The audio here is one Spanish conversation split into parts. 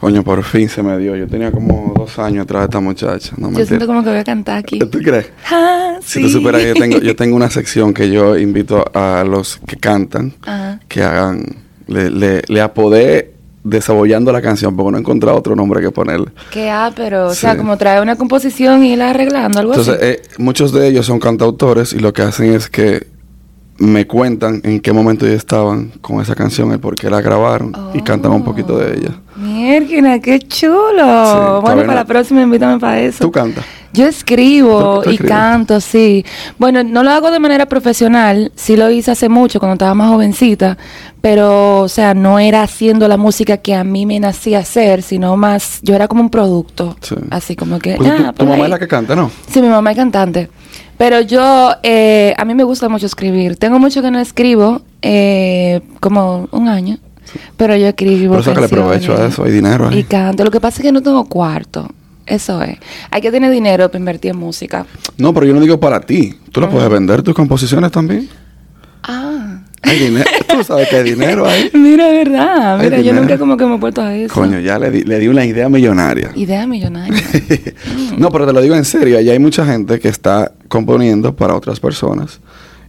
Coño, por fin se me dio. Yo tenía como dos años atrás de esta muchacha. No, Yo siento como que voy a cantar aquí. ¿Tú crees? Ah, Si tú supieras que yo tengo, yo tengo una sección que yo invito a los que cantan Ajá. que hagan, le, le, le apodé desabollando la canción porque no he encontrado otro nombre que ponerle. Que ah, pero, o sea, como trae una composición y la arreglando, algo Entonces, así. eh, muchos de ellos son cantautores y lo que hacen es que me cuentan en qué momento ellos estaban con esa canción, el por qué la grabaron y cantan un poquito de ella. Mierda, qué chulo. bueno, no- para la próxima invítame para eso. ¿Tú cantas? Yo escribo ¿Tú- tú y escribes? canto, sí. Bueno, no lo hago de manera profesional, sí lo hice hace mucho cuando estaba más jovencita, pero, o sea, no era haciendo la música que a mí me nacía hacer, sino más, yo era como un producto, Sí. así como que... Pues tu- ah, tu, por mamá ahí. es la que canta, ¿no? Sí, mi mamá es cantante. Pero yo, eh, a mí me gusta mucho escribir. Tengo mucho que no escribo, eh, como un año. Pero yo escribo. Por eso que le aprovecho a eso, hay dinero ahí. Y canto. Lo que pasa es que no tengo cuarto. Eso es. Hay que tener dinero para invertir en música. No, pero yo no digo para ti. ¿Tú la puedes vender tus composiciones también? Ah. Hay dinero. Tú sabes que hay dinero ahí. Mira, verdad. Mira, yo nunca como que me he puesto a eso. Coño, ya le di, le di una idea millonaria. Idea millonaria. no, pero te lo digo en serio. Allá hay mucha gente que está componiendo para otras personas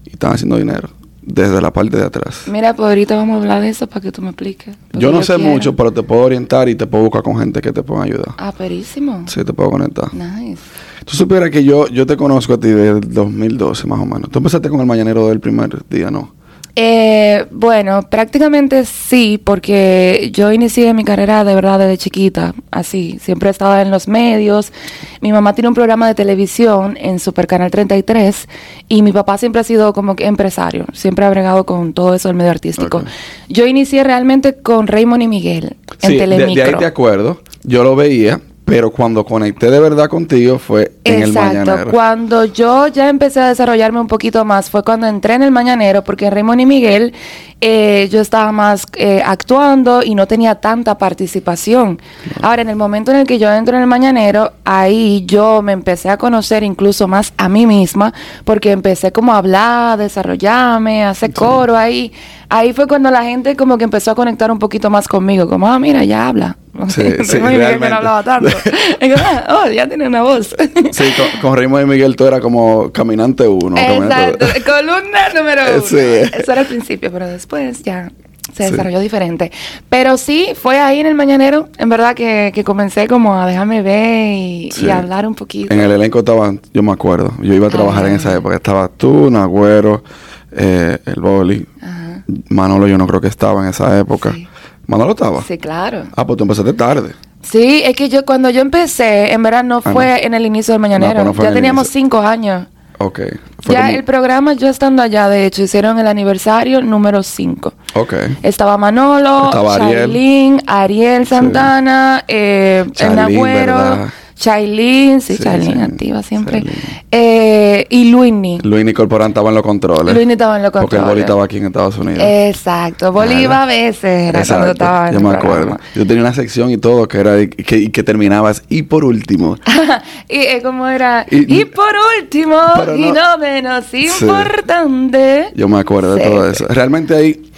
y están haciendo dinero desde la parte de atrás. Mira, pues ahorita vamos a hablar de eso para que tú me expliques. Yo no sé quiero. mucho, pero te puedo orientar y te puedo buscar con gente que te pueda ayudar. Ah, perísimo. Sí, te puedo conectar. Nice. Tú supieras que yo, yo te conozco a ti desde el 2012 más o menos. Tú empezaste con el mañanero del primer día, ¿no? Eh, bueno, prácticamente sí, porque yo inicié mi carrera de verdad desde chiquita, así, siempre he estado en los medios. Mi mamá tiene un programa de televisión en Super Canal 33 y mi papá siempre ha sido como que empresario, siempre ha bregado con todo eso del medio artístico. Yo inicié realmente con Raymond y Miguel en Sí, de, Telemicro. de ahí te acuerdo. Yo lo veía, pero cuando conecté de verdad contigo fue en el Exacto. mañanero. Cuando yo ya empecé a desarrollarme un poquito más fue cuando entré en el Mañanero, porque en Raymond y Miguel eh, yo estaba más eh, actuando y no tenía tanta participación. Ahora, en el momento en el que yo entro en el Mañanero, ahí yo me empecé a conocer incluso más a mí misma, porque empecé como a hablar, a desarrollarme, a hacer coro ahí. Ahí fue cuando la gente como que empezó a conectar un poquito más conmigo, como, ah, mira, ya habla. Sí, sí, Miguel no hablaba tanto. Y yo, ah, oh, ya tiene una voz. Sí, con, con Raymond y Miguel tú eras como caminante uno. Exacto, caminante- columna número uno. Sí. Eso era al principio, pero después ya se Sí. desarrolló diferente. Pero sí, fue ahí en el Mañanero, en verdad, que, que comencé como a dejarme ver y, Sí. y hablar un poquito. En el elenco estaban, yo me acuerdo, yo iba a trabajar en esa época. Estaba tú, Nagüero, eh, el Boli. Ajá. Manolo yo no creo que estaba en esa época. Sí. Manolo estaba. Sí, claro. Ah, pues tú empezaste tarde. Sí, es que yo cuando yo empecé, en verdad no Ah, fue no. en el inicio del Mañanero. pues no ya teníamos inicio. cinco años. Ok. Fue ya como- el programa, yo estando allá, de hecho, hicieron el aniversario número 5. Ok. Estaba Manolo, Estaba Ariel. Ariel Santana, eh, Nagüero, ¿verdad? Chailín, sí, Sí, Chailín, activa siempre, eh, y Luini. Luis Nicol Porán estaba en los controles. Luini estaba en los Porque el Boli controles. estaba aquí en Estados Unidos. Exacto, Bolívar a veces era cuando Exacto, estaba en yo me acuerdo. Yo tenía una sección y todo que era que, y que terminabas y por último. y eh, como era, Y- y, por último, y no- no menos importante. Yo me acuerdo de todo eso. Realmente ahí,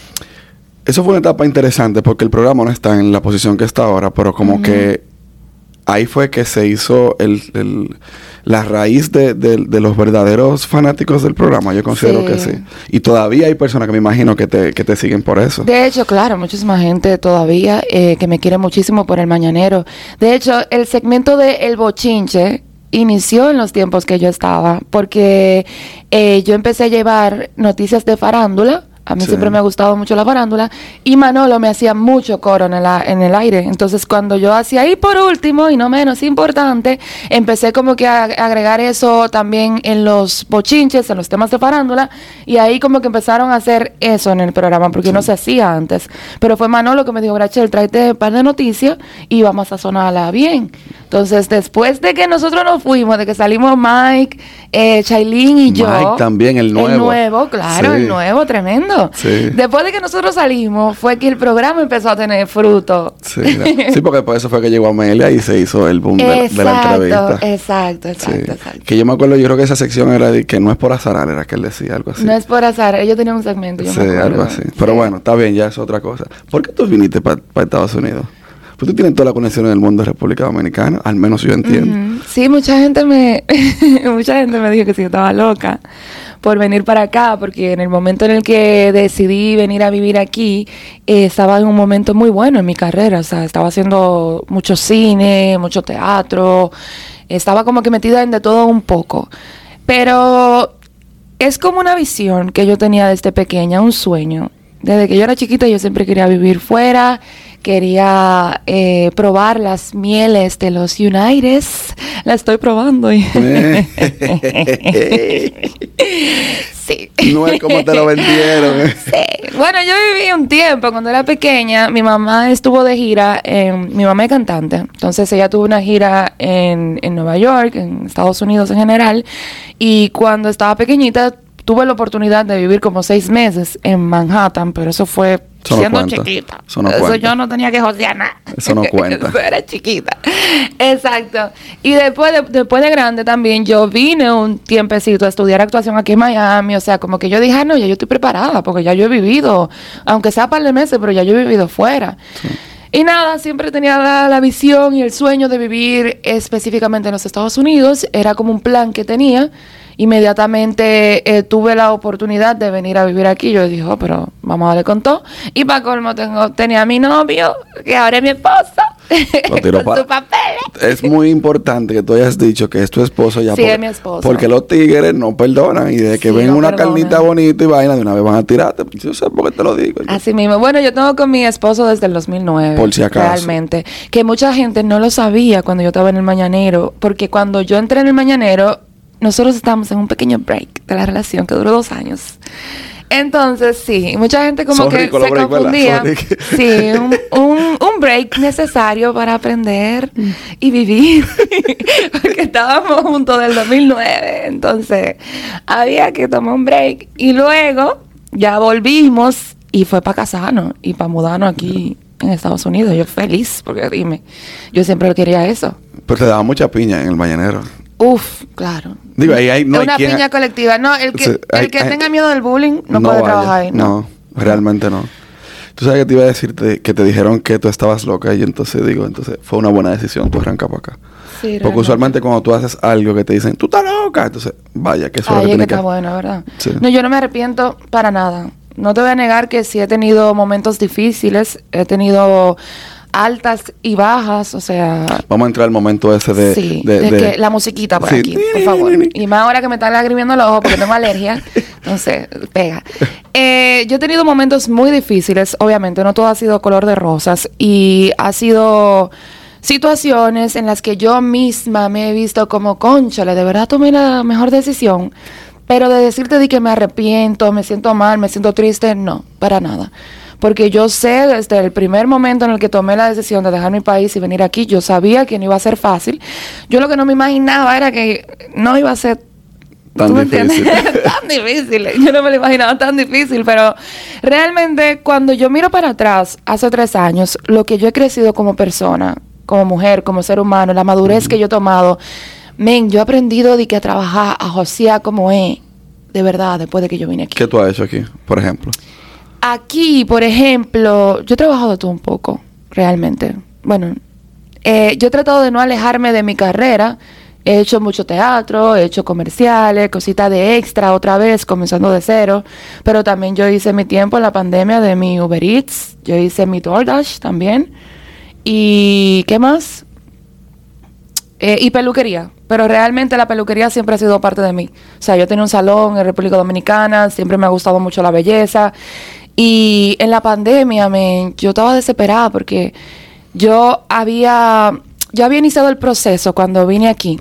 eso fue una etapa interesante porque el programa no está en la posición que está ahora, pero como que ahí fue que se hizo el, el- la raíz de, de- de los verdaderos fanáticos del programa. Yo considero Sí. que sí. Y todavía hay personas que me imagino que te, que te siguen por eso. De hecho, claro, muchísima gente todavía eh, que me quiere muchísimo por el mañanero. De hecho, el segmento de El Bochinche inició en los tiempos que yo estaba, porque eh, yo empecé a llevar noticias de farándula. A mí Sí. siempre me ha gustado mucho la farándula. Y Manolo me hacía mucho coro en el, en el aire. Entonces, cuando yo hacía, y por último, y no menos importante, empecé como que a agregar eso también en los bochinches, en los temas de farándula. Y ahí como que empezaron a hacer eso en el programa, porque no se hacía antes. Pero fue Manolo que me dijo, Brachel, tráete un par de noticias y vamos a sonarla bien. Entonces, después de que nosotros nos fuimos, de que salimos Mike, eh, Chailín y yo. Mike también, el nuevo. El nuevo, claro, Sí. el nuevo, tremendo. Sí. Después de que nosotros salimos, fue que el programa empezó a tener fruto. Sí, sí, porque por eso fue que llegó Amelia y se hizo el boom de, la- de la entrevista. exacto, exacto, exacto. Que yo me acuerdo, yo creo que esa sección era de que no es por azar, era que él decía algo así. No es por azar, ellos tenían un segmento. yo sí, me algo así. Pero bueno, está bien, ya es otra cosa. ¿Por qué tú viniste para Estados Unidos? Pues tú tienes toda la conexión del mundo de República Dominicana, al menos yo entiendo. Ujú. Sí, mucha gente me mucha gente me dijo que si yo estaba loca por venir para acá, porque en el momento en el que decidí venir a vivir aquí, eh, estaba en un momento muy bueno en mi carrera, o sea, estaba haciendo mucho cine, mucho teatro, estaba como que metida en de todo un poco. Pero es como una visión que yo tenía desde pequeña, un sueño. Desde que yo era chiquita yo siempre quería vivir fuera, quería eh, probar las mieles de los Unites. La estoy probando. y- sí. No es como te lo vendieron. Sí. Bueno, yo viví un tiempo cuando era pequeña. Mi mamá estuvo de gira. En, mi mamá es cantante. Entonces ella tuvo una gira en, en Nueva York, en Estados Unidos en general. Y cuando estaba pequeñita tuve la oportunidad de vivir como seis meses en Manhattan, pero eso fue Eso siendo chiquita. Eso no cuenta. yo no tenía que josear nada. Eso no cuenta. Eso era chiquita. Exacto. Y después de, después de grande también yo vine un tiempecito a estudiar actuación aquí en Miami. O sea, como que yo dije, ah, no, ya yo estoy preparada porque ya yo he vivido, aunque sea par de meses, pero ya yo he vivido fuera. Y nada, siempre tenía la, la visión y el sueño de vivir específicamente en los Estados Unidos. Era como un plan que tenía. Inmediatamente eh, tuve la oportunidad de venir a vivir aquí. Yo dije, oh, pero vamos a darle con todo. Y para colmo tengo, tenía a mi novio, que ahora es mi esposo. Lo tiró con pa- sus papeles. Es muy importante que tú hayas dicho que es tu esposo ya. Sí, es mi esposo. Porque los tigres no perdonan. Y de que Sí, ven no una perdonan. carnita bonita y vaina, de una vez van a tirarte. Yo sé por qué te lo digo. Así mismo. Bueno, yo tengo con mi esposo desde el 2009. Por si acaso. Realmente. Que mucha gente no lo sabía cuando yo estaba en el Mañanero. Porque cuando yo entré en el Mañanero, nosotros estábamos en un pequeño break de la relación que duró dos años. Entonces, sí, mucha gente como Son que se confundía. Sí, un, un, un break necesario para aprender y vivir. Porque estábamos juntos del 2009. Entonces, había que tomar un break. Y luego, ya volvimos y fue para casarnos y para mudarnos aquí en Estados Unidos. Yo feliz, porque dime, yo siempre quería eso. Pero te daba mucha piña en el mañanero. Uf, claro. Digo, ahí hay- no hay Una quien- piña colectiva. No, el que, Sí, hay- el que hay- tenga miedo del bullying no, puede vaya. trabajar ahí. No. No, realmente no. Tú sabes que te iba a decirte que te dijeron que tú estabas loca y entonces digo, entonces fue una buena decisión tú arrancar para acá. Sí, Porque realmente. usualmente cuando tú haces algo que te dicen, tú estás loca, entonces vaya, que eso es lo Ay, que es que tienes que está bueno, ¿verdad? Sí. No, yo no me arrepiento para nada. No te voy a negar que sí he tenido momentos difíciles, he tenido altas y bajas, o sea, Vamos a entrar al momento ese de... sí, de- de de- que la musiquita por Sí. aquí, por favor. Y más ahora que me están lagrimiendo los ojos porque tengo alergia, entonces pega. Eh, yo he tenido momentos muy difíciles, obviamente, no todo ha sido color de rosas y ha sido situaciones en las que yo misma me he visto como, conchale, de verdad tomé la mejor decisión. Pero de decirte de que me arrepiento, me siento mal, me siento triste, no, para nada. Porque yo sé desde el primer momento en el que tomé la decisión de dejar mi país y venir aquí, yo sabía que no iba a ser fácil. Yo lo que no me imaginaba era que no iba a ser Tan ¿Tú me difícil. tan difícil. Yo no me lo imaginaba tan difícil, pero realmente cuando yo miro para atrás, hace tres años, lo que yo he crecido como persona, como mujer, como ser humano, la madurez que yo he tomado, men, yo he aprendido de que a trabajar, a josear como es, de verdad, después de que yo vine aquí. ¿Qué tú has hecho aquí, por ejemplo? Aquí, por ejemplo, yo he trabajado todo un poco, realmente. Bueno, eh, yo he tratado de no alejarme de mi carrera. He hecho mucho teatro, he hecho comerciales, cositas de extra otra vez, comenzando de cero. Pero también yo hice mi tiempo en la pandemia de mi Uber Eats. Yo hice mi DoorDash también. ¿Y qué más? Eh, y peluquería. Pero realmente la peluquería siempre ha sido parte de mí. O sea, yo tenía un salón en República Dominicana, siempre me ha gustado mucho la belleza. Y en la pandemia, men, yo estaba desesperada porque yo había, yo había iniciado el proceso cuando vine aquí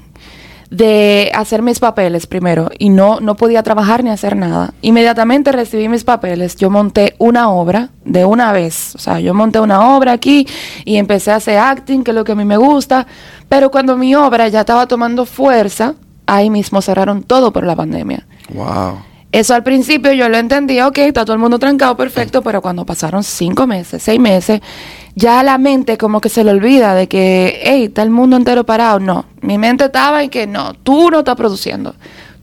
de hacer mis papeles primero y no, no podía trabajar ni hacer nada. Inmediatamente recibí mis papeles, yo monté una obra de una vez, o sea, yo monté una obra aquí y empecé a hacer acting, que es lo que a mí me gusta, pero cuando mi obra ya estaba tomando fuerza, ahí mismo cerraron todo por la pandemia. Wow. Eso al principio yo lo entendía, ok, está todo el mundo trancado, perfecto, pero cuando pasaron cinco meses, seis meses, ya la mente como que se le olvida de que, hey, está el mundo entero parado. No, mi mente estaba en que no, tú no estás produciendo.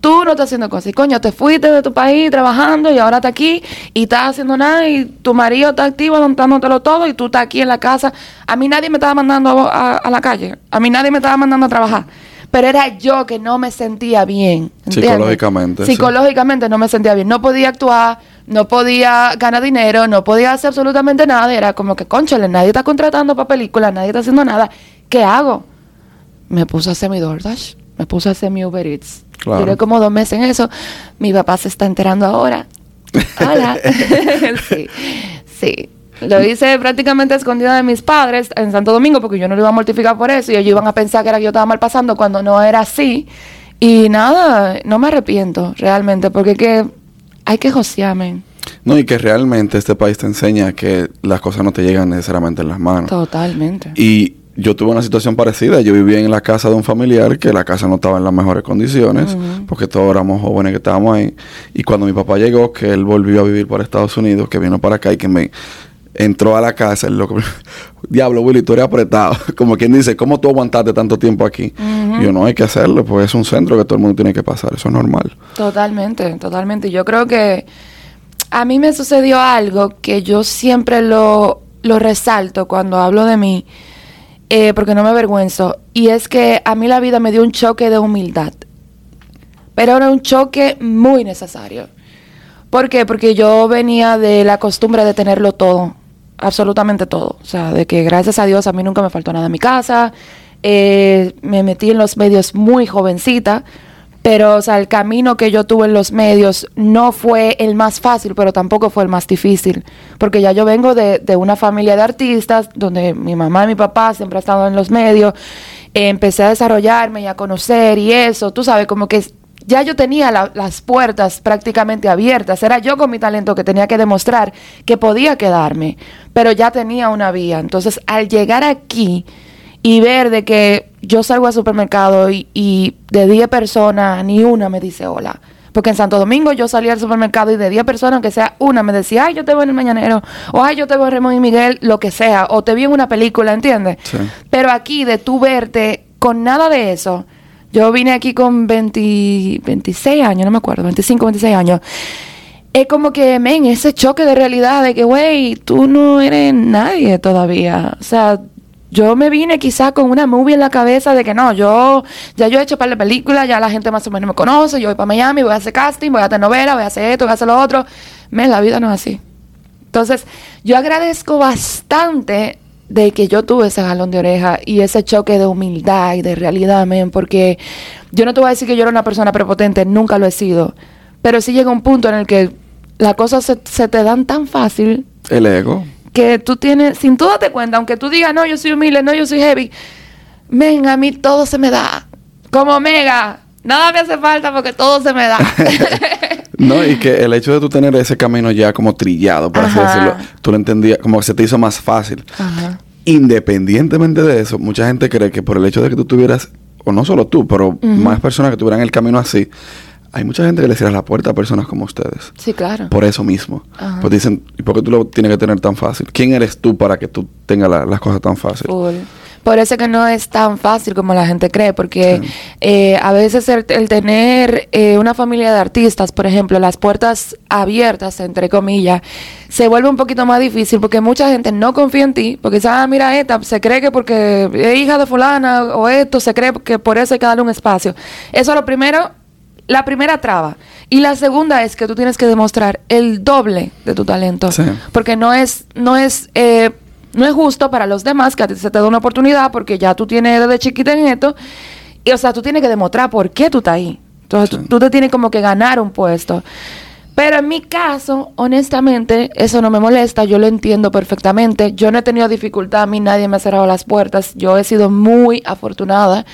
Tú no estás haciendo cosas. Y coño, te fuiste de tu país trabajando y ahora estás aquí y estás haciendo nada y tu marido está activo dándotelo todo y tú estás aquí en la casa. A mí nadie me estaba mandando a, a la calle. A mí nadie me estaba mandando a trabajar pero era yo que no me sentía bien. Psicológicamente. Psicológicamente no me sentía bien. No podía actuar, no podía ganar dinero, no podía hacer absolutamente nada. Era como que, conchale, nadie está contratando para películas, nadie está haciendo nada. ¿Qué hago? Me puse a hacer mi DoorDash, me puse a hacer mi Uber Eats. Duré como dos meses en eso. Mi papá se está enterando ahora. Hola. sí, sí. Lo hice prácticamente escondida de mis padres en Santo Domingo porque yo no lo iba a mortificar por eso y ellos iban a pensar que era que yo estaba mal pasando cuando no era así. Y nada, no me arrepiento realmente porque que hay que josearme. No, y que realmente este país te enseña que las cosas no te llegan necesariamente en las manos. Totalmente. Y yo tuve una situación parecida. Yo vivía en la casa de un familiar que la casa no estaba en las mejores condiciones, porque todos éramos jóvenes que estábamos ahí. Y cuando mi papá llegó, que él volvió a vivir por Estados Unidos, que vino para acá y que me entró a la casa, el loco, diablo, Willy, tú eres apretado. Como quien dice, ¿cómo tú aguantaste tanto tiempo aquí? Yo no hay que hacerlo, pues es un centro que todo el mundo tiene que pasar, eso es normal. Totalmente, totalmente. Yo creo que a mí me sucedió algo que yo siempre lo, lo resalto cuando hablo de mí, eh, porque no me avergüenzo, y es que a mí la vida me dio un choque de humildad, pero era un choque muy necesario. ¿Por qué? Porque yo venía de la costumbre de tenerlo todo absolutamente todo. O sea, de que gracias a Dios a mí nunca me faltó nada en mi casa. Eh, me metí en los medios muy jovencita, pero o sea, el camino que yo tuve en los medios no fue el más fácil, pero tampoco fue el más difícil, porque ya yo vengo de, de una familia de artistas, donde mi mamá y mi papá siempre han estado en los medios, empecé a desarrollarme y a conocer y eso, tú sabes, como que ya yo tenía las puertas prácticamente abiertas. Era yo con mi talento que tenía que demostrar que podía quedarme, pero ya tenía una vía. Entonces, al llegar aquí y ver de que yo salgo al supermercado y, de 10 personas, ni una me dice hola. Porque en Santo Domingo yo salía al supermercado y de 10 personas, aunque sea una, me decía, ay, yo te veo en el Mañanero, o ay, yo te veo en Ramón y Miguel, lo que sea, o te vi en una película, ¿entiendes? Pero aquí, de tú verte con nada de eso, yo vine aquí con 20, 26 años, no me acuerdo, 25, 26 años. Es como que, men, ese choque de realidad de que, güey, tú no eres nadie todavía. O sea, yo me vine quizás con una movie en la cabeza de que no, yo ya yo he hecho par de películas, ya la gente más o menos me conoce, yo voy para Miami, voy a hacer casting, voy a hacer novela, voy a hacer esto, voy a hacer lo otro. Men, la vida no es así. Entonces, yo agradezco bastante de que yo tuve ese jalón de oreja y ese choque de humildad y de realidad, men, porque yo no te voy a decir que yo era una persona prepotente, nunca lo he sido, pero sí llega un punto en el que las cosas se, te dan tan fácil. El ego. Que tú tienes, sin tú darte cuenta, aunque tú digas, no, yo soy humilde, no, yo soy heavy, men, a mí todo se me da. Como mega, nada me hace falta porque todo se me da. No, y que el hecho de tú tener ese camino ya como trillado, por así decirlo, tú lo entendías, como que se te hizo más fácil. Independientemente de eso, mucha gente cree que por el hecho de que tú tuvieras, o no solo tú, pero más personas que tuvieran el camino así, hay mucha gente que le cierra la puerta a personas como ustedes. Sí, claro. Por eso mismo. Pues dicen, ¿y por qué tú lo tienes que tener tan fácil? ¿Quién eres tú para que tú tengas las cosas tan fáciles? Por eso que no es tan fácil como la gente cree, porque eh, a veces el, tener eh, una familia de artistas, por ejemplo, las puertas abiertas, entre comillas, se vuelve un poquito más difícil porque mucha gente no confía en ti, porque dice, ah, mira, esta se cree que porque es hija de fulana o esto, se cree que por eso hay que darle un espacio. Eso es lo primero, la primera traba. Y la segunda es que tú tienes que demostrar el doble de tu talento. Porque no es, no es eh, no es justo para los demás que a ti se te da una oportunidad porque ya tú tienes desde chiquita en esto. Y, o sea, tú tienes que demostrar por qué tú estás ahí. Entonces, tú, te tienes como que ganar un puesto. Pero en mi caso, honestamente, eso no me molesta, yo lo entiendo perfectamente. Yo no he tenido dificultad, a mí nadie me ha cerrado las puertas, yo he sido muy afortunada.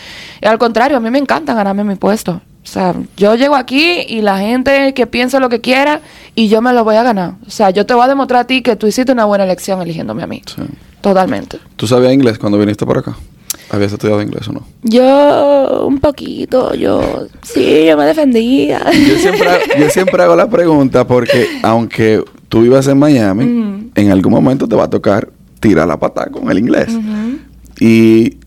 Y al contrario, a mí me encanta ganarme mi puesto. O sea, yo llego aquí y la gente que piensa lo que quiera y yo me lo voy a ganar. O sea, yo te voy a demostrar a ti que tú hiciste una buena elección eligiéndome a mí. Sí. Totalmente. ¿Tú sabías inglés cuando viniste por acá? ¿Habías estudiado inglés o no? Yo, un poquito, yo, sí, yo me defendía. Yo siempre, yo siempre hago la pregunta porque aunque tú vivas en Miami, en algún momento te va a tocar tirar la pata con el inglés. Y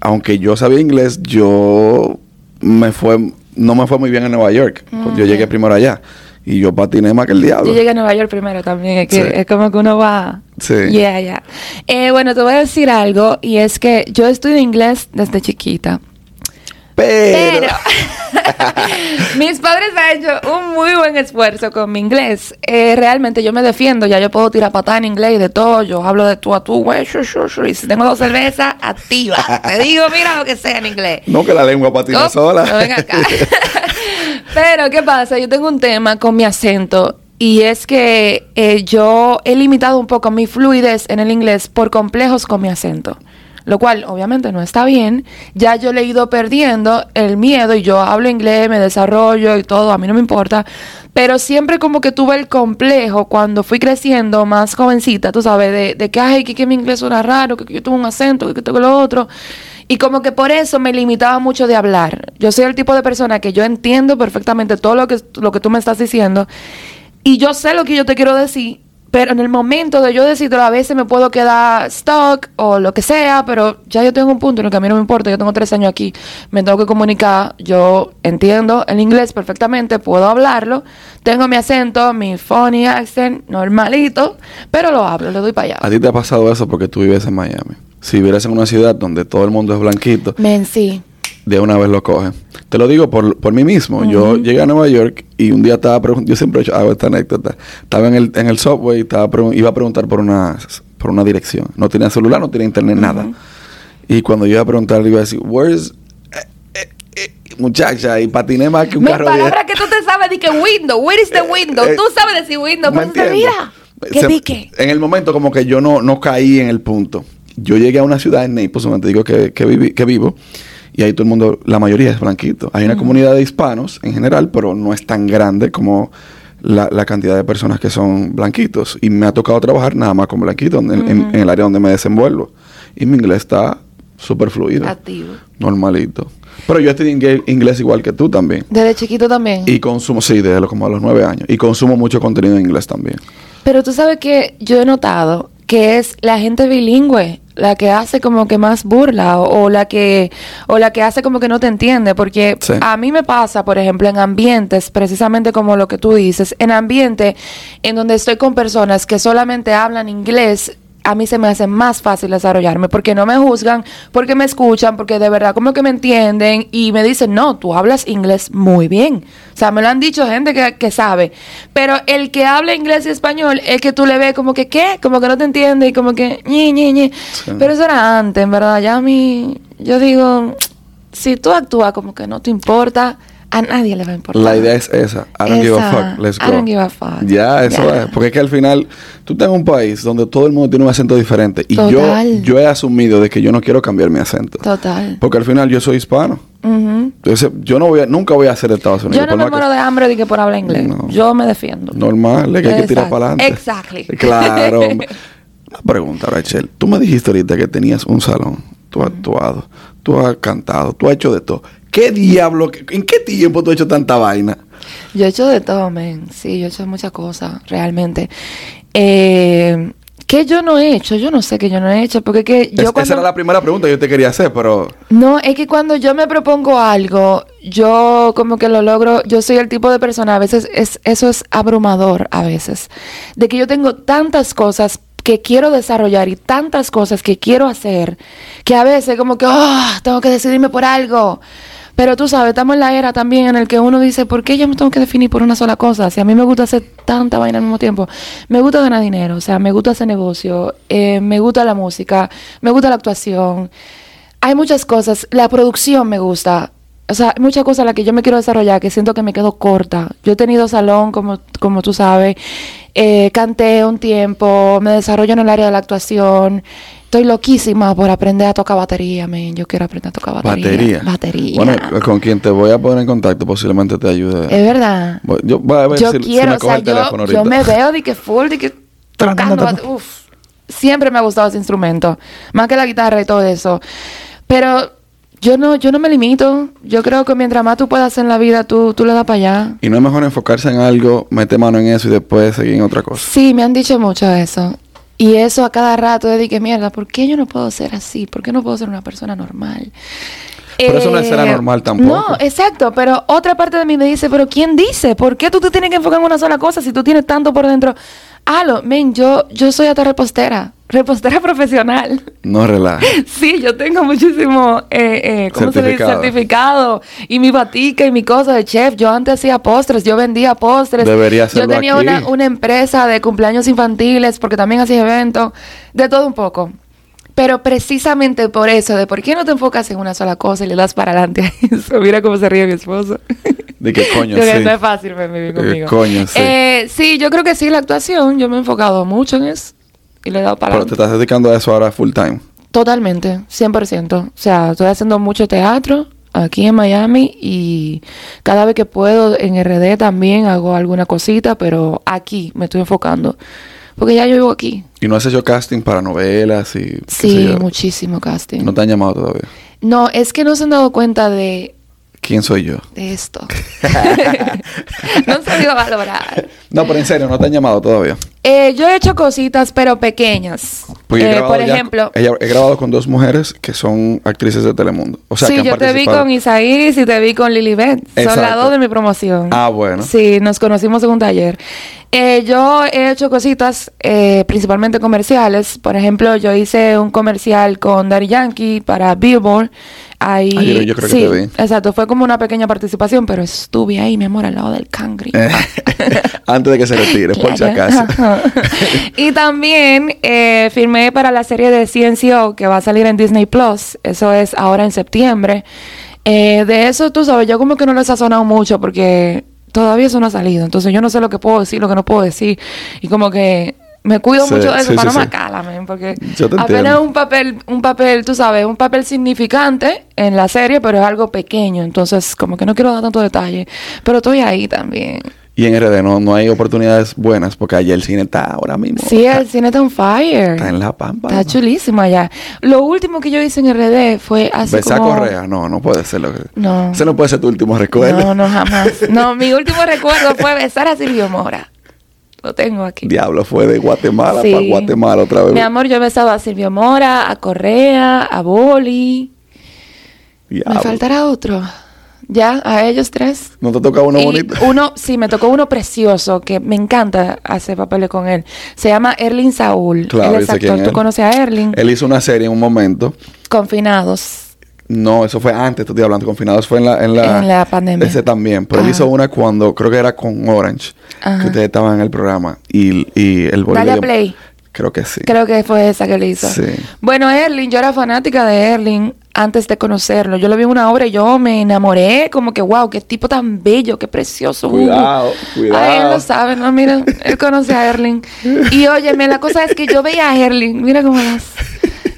aunque yo sabía inglés, yo me fue no me fue muy bien en Nueva York. Yo llegué primero allá. Y yo patiné más que el diablo. Yo llegué a Nueva York primero también. Es, que, Sí. es como que uno va. Sí. Yeah, yeah. Eh, bueno, te voy a decir algo. Y es que yo estudio inglés desde chiquita. Pero, Pero mis padres han hecho un muy buen esfuerzo con mi inglés. Eh, realmente yo me defiendo, ya yo puedo tirar patada en inglés y de todo. Yo hablo de tú a tú, güey, y si tengo dos cervezas, activa. Te digo, mira lo que sea en inglés. no que la lengua patina Oh, sola. no, ven acá. Pero, ¿qué pasa? Yo tengo un tema con mi acento. Y es que eh, yo he limitado un poco mi fluidez en el inglés por complejos con mi acento. Lo cual obviamente no está bien. Ya yo le he ido perdiendo el miedo y yo hablo inglés, me desarrollo y todo, a mí no me importa. Pero siempre como que tuve el complejo cuando fui creciendo más jovencita, tú sabes, de, de que, ay, que, que mi inglés suena raro, que, yo tengo un acento, que, que tengo lo otro. Y como que por eso me limitaba mucho de hablar. Yo soy el tipo de persona que yo entiendo perfectamente todo lo que, lo que tú me estás diciendo. Y yo sé lo que yo te quiero decir, pero en el momento de yo decirlo, a veces me puedo quedar stuck o lo que sea, pero ya yo tengo un punto en el que a mí no me importa. Yo tengo tres años aquí, me tengo que comunicar. Yo entiendo el inglés perfectamente, puedo hablarlo. Tengo mi acento, mi funny accent normalito, pero lo hablo, le doy para allá. A ti te ha pasado eso porque tú vives en Miami. Si vivieras en una ciudad donde todo el mundo es blanquito, Men, sí. De una vez lo cogen. Te lo digo por, por mí mismo. Yo llegué a Nueva York y un día estaba preguntando, yo siempre he hecho- hago esta anécdota. Estaba en el, en el subway, estaba pregun- iba a preguntar por una, por una dirección. No tenía celular, no tenía internet, nada. Y cuando yo iba a preguntar, le iba a decir, where's... eh, eh, eh", muchacha, y patiné más que un Me carro de- palabra que tú te sabes de que window, where is the window? tú sabes decir window, ¿Me pero te entiendes? mira. Se- pique. En el momento como que yo no, no caí en el punto. Yo llegué a una ciudad en Naples, donde te digo que, que, viví- que vivo, y ahí todo el mundo, la mayoría es blanquito. Hay una comunidad de hispanos en general, pero no es tan grande como la, la cantidad de personas que son blanquitos. Y me ha tocado trabajar nada más con blanquitos en, en- en el área donde me desenvuelvo. Y mi inglés está súper fluido, Activo. normalito. Pero yo estudié inglés igual que tú también. Desde chiquito también. Y consumo, sí, desde como a los nueve años. Y consumo mucho contenido en inglés también. Pero tú sabes que yo he notado que es la gente bilingüe la que hace como que más burla o, o la que o la que hace como que no te entiende porque Sí. a mí me pasa por ejemplo en ambientes precisamente como lo que tú dices en ambiente en donde estoy con personas que solamente hablan inglés a mí se me hace más fácil desarrollarme porque no me juzgan, porque me escuchan, porque de verdad como que me entienden y me dicen, no, tú hablas inglés muy bien. O sea, me lo han dicho gente que, que sabe. Pero el que habla inglés y español es que tú le ves como que, ¿qué? Como que no te entiende y como que, ñe, ñe. Sí. Pero eso era antes, en verdad. Ya a mí, yo digo, si tú actúas como que no te importa, a nadie le va a importar. La idea es esa. I don't give a Esa. fuck. Let's I go. don't give a fuck. Ya, eso es. Porque es que al final, tú estás en un país donde todo el mundo tiene un acento diferente. Y yo, Total. yo he asumido de que yo no quiero cambiar mi acento. Total. Porque al final yo soy hispano. Entonces, yo no voy a, nunca voy a ser de Estados Unidos. Yo no me que- muero de hambre de que por hablar inglés. No. Yo me defiendo. Normal, es que hay que tirar para adelante. Exactly. Claro. Una pregunta, Rachel. Tú me dijiste ahorita que tenías un salón. Tú has actuado, tú has cantado, tú has hecho de todo. ¿Qué diablo? ¿En qué tiempo tú has hecho tanta vaina? Yo he hecho de todo, men. Sí, yo he hecho muchas cosas, realmente. Eh, ¿Qué yo no he hecho? Yo no sé qué yo no he hecho, porque que yo Es- cuando... Esa era la primera pregunta que yo te quería hacer, pero... No, es que cuando yo me propongo algo, yo como que lo logro, yo soy el tipo de persona, a veces es, eso es abrumador, a veces, de que yo tengo tantas cosas que quiero desarrollar y tantas cosas que quiero hacer, que a veces como que, ah, tengo que decidirme por algo. Pero tú sabes, estamos en la era también en el que uno dice, ¿por qué yo me tengo que definir por una sola cosa? Si a mí me gusta hacer tanta vaina al mismo tiempo. Me gusta ganar dinero, o sea, me gusta hacer negocio, eh, me gusta la música, me gusta la actuación. Hay muchas cosas, la producción me gusta. O sea, hay muchas cosas a las que yo me quiero desarrollar que siento que me quedo corta. Yo he tenido salón, como, como tú sabes, eh, canté un tiempo, me desarrollo en el área de la actuación. Estoy loquísima por aprender a tocar batería, men. Yo quiero aprender a tocar batería. Batería. Batería. Bueno, con quien te voy a poner en contacto posiblemente te ayude. es verdad. Voy- Yo voy a ver Yo si, si quiero, me o sea, el teléfono yo, yo me veo de que full, de que tocando. Uf. Siempre me ha gustado ese instrumento. Más que la guitarra y todo eso. Pero yo no, yo no me limito. Yo creo que mientras más tú puedas hacer en la vida, tú, tú le das para allá. Y no es mejor enfocarse en algo, meter mano en eso y después seguir en otra cosa. Sí, me han dicho mucho eso. Y eso a cada rato de que mierda, ¿por qué yo no puedo ser así? ¿Por qué no puedo ser una persona normal? Pero eso no será Eh, normal tampoco. No, exacto, pero otra parte de mí me dice, pero ¿quién dice? ¿Por qué tú te tienes que enfocar en una sola cosa si tú tienes tanto por dentro? Halo, men, yo, yo soy hasta repostera, repostera profesional. No relaja. Sí, yo tengo muchísimo, eh, eh, ¿cómo se dice? Certificado. Y mi batica y mi cosa de chef. Yo antes hacía postres, yo vendía postres. Debería Yo hacerlo tenía aquí. una, una empresa de cumpleaños infantiles porque también hacía eventos, de todo un poco. Pero precisamente por eso, de por qué no te enfocas en una sola cosa y le das para adelante a eso. Mira cómo se ríe mi esposo. De que coño, Yo que sí. no es fácil me Eh, conmigo. coño, sí. Eh, sí, yo creo que sí, la actuación. Yo me he enfocado mucho en eso. Y le he dado para Pero te estás dedicando a eso ahora full time. Totalmente, 100%. O sea, estoy haciendo mucho teatro aquí en Miami y cada vez que puedo en RD también hago alguna cosita, pero aquí me estoy enfocando. Porque ya yo vivo aquí. Y no has hecho casting para novelas y... qué sé Sí, yo. muchísimo casting. No te han llamado todavía. No, es que no se han dado cuenta de, ¿Quién soy yo? esto. no han sabido valorar. No, pero en serio, no te han llamado todavía. Eh, yo he hecho cositas, pero pequeñas. Pues yo he Eh, grabado por ejemplo, he, he grabado con dos mujeres que son actrices de Telemundo. O sea, que sí, han yo te vi con Isaías y te vi con Lilibet. Son las Exacto. dos de mi promoción. Ah, bueno. Sí, nos conocimos en un taller. Eh, yo he hecho cositas, eh, principalmente comerciales. Por ejemplo, yo hice un comercial con Daddy Yankee para Billboard. Ahí, Ah, yo- creo que sí, te vi. exacto. Fue como una pequeña participación, pero estuve ahí, mi amor, al lado del cangri. Eh, Antes de que se retire, por si acaso. Y también eh, para la serie de CNCO que va a salir en Disney Plus. Eso es ahora en septiembre. Eh, de eso, tú sabes, yo como que no les ha sonado mucho porque todavía eso no ha salido. Entonces yo no sé lo que puedo decir, lo que no puedo decir. Y como que me cuido Sí, mucho de eso sí, para sí, no macarla, porque apenas un papel, un papel, tú sabes, un papel significante en la serie, pero es algo pequeño. Entonces como que no quiero dar tanto detalle. Pero estoy ahí también. Y en RD no, no hay oportunidades buenas porque allá el cine está ahora mismo. Sí, está, el cine está on fire. está en la pampa. Está chulísimo allá. Lo último que yo hice en RD fue hace Besar como... Correa, no, no puede ser lo que. No. Ese no puede ser tu último recuerdo. No, no, jamás. No, mi último recuerdo fue besar a Silvio Mora. Lo tengo aquí. Diablo, fue de Guatemala Sí. para Guatemala otra vez. Mi amor, yo he besado a Silvio Mora, a Correa, a Boli. Diablo. Me faltará otro. Ya, a ellos tres. ¿No te toca uno Y bonito? uno, sí, me tocó uno precioso que me encanta hacer papeles con él. Se llama Erling Saúl. Claro, él es quién actor. es ¿Tú conoces a Erling? Él hizo una serie en un momento. Confinados. No, eso fue antes, te estoy hablando. Confinados fue en la... En la, En la pandemia. Ese también. Pero él hizo una cuando, creo que era con Orange. Ajá. Que ustedes estaban en el programa. Y, y el Dale le a play. Creo que sí. Creo que fue esa que le hizo. Sí. Bueno, Erling, yo era fanática de Erling antes de conocerlo. Yo lo vi en una obra y yo me enamoré, como que, wow, qué tipo tan bello, qué precioso. Cuidado, cuidado. Ay, él lo sabe, ¿no? Mira, él conoce a Erling. Y óyeme, la cosa es que yo veía a Erling, mira cómo las...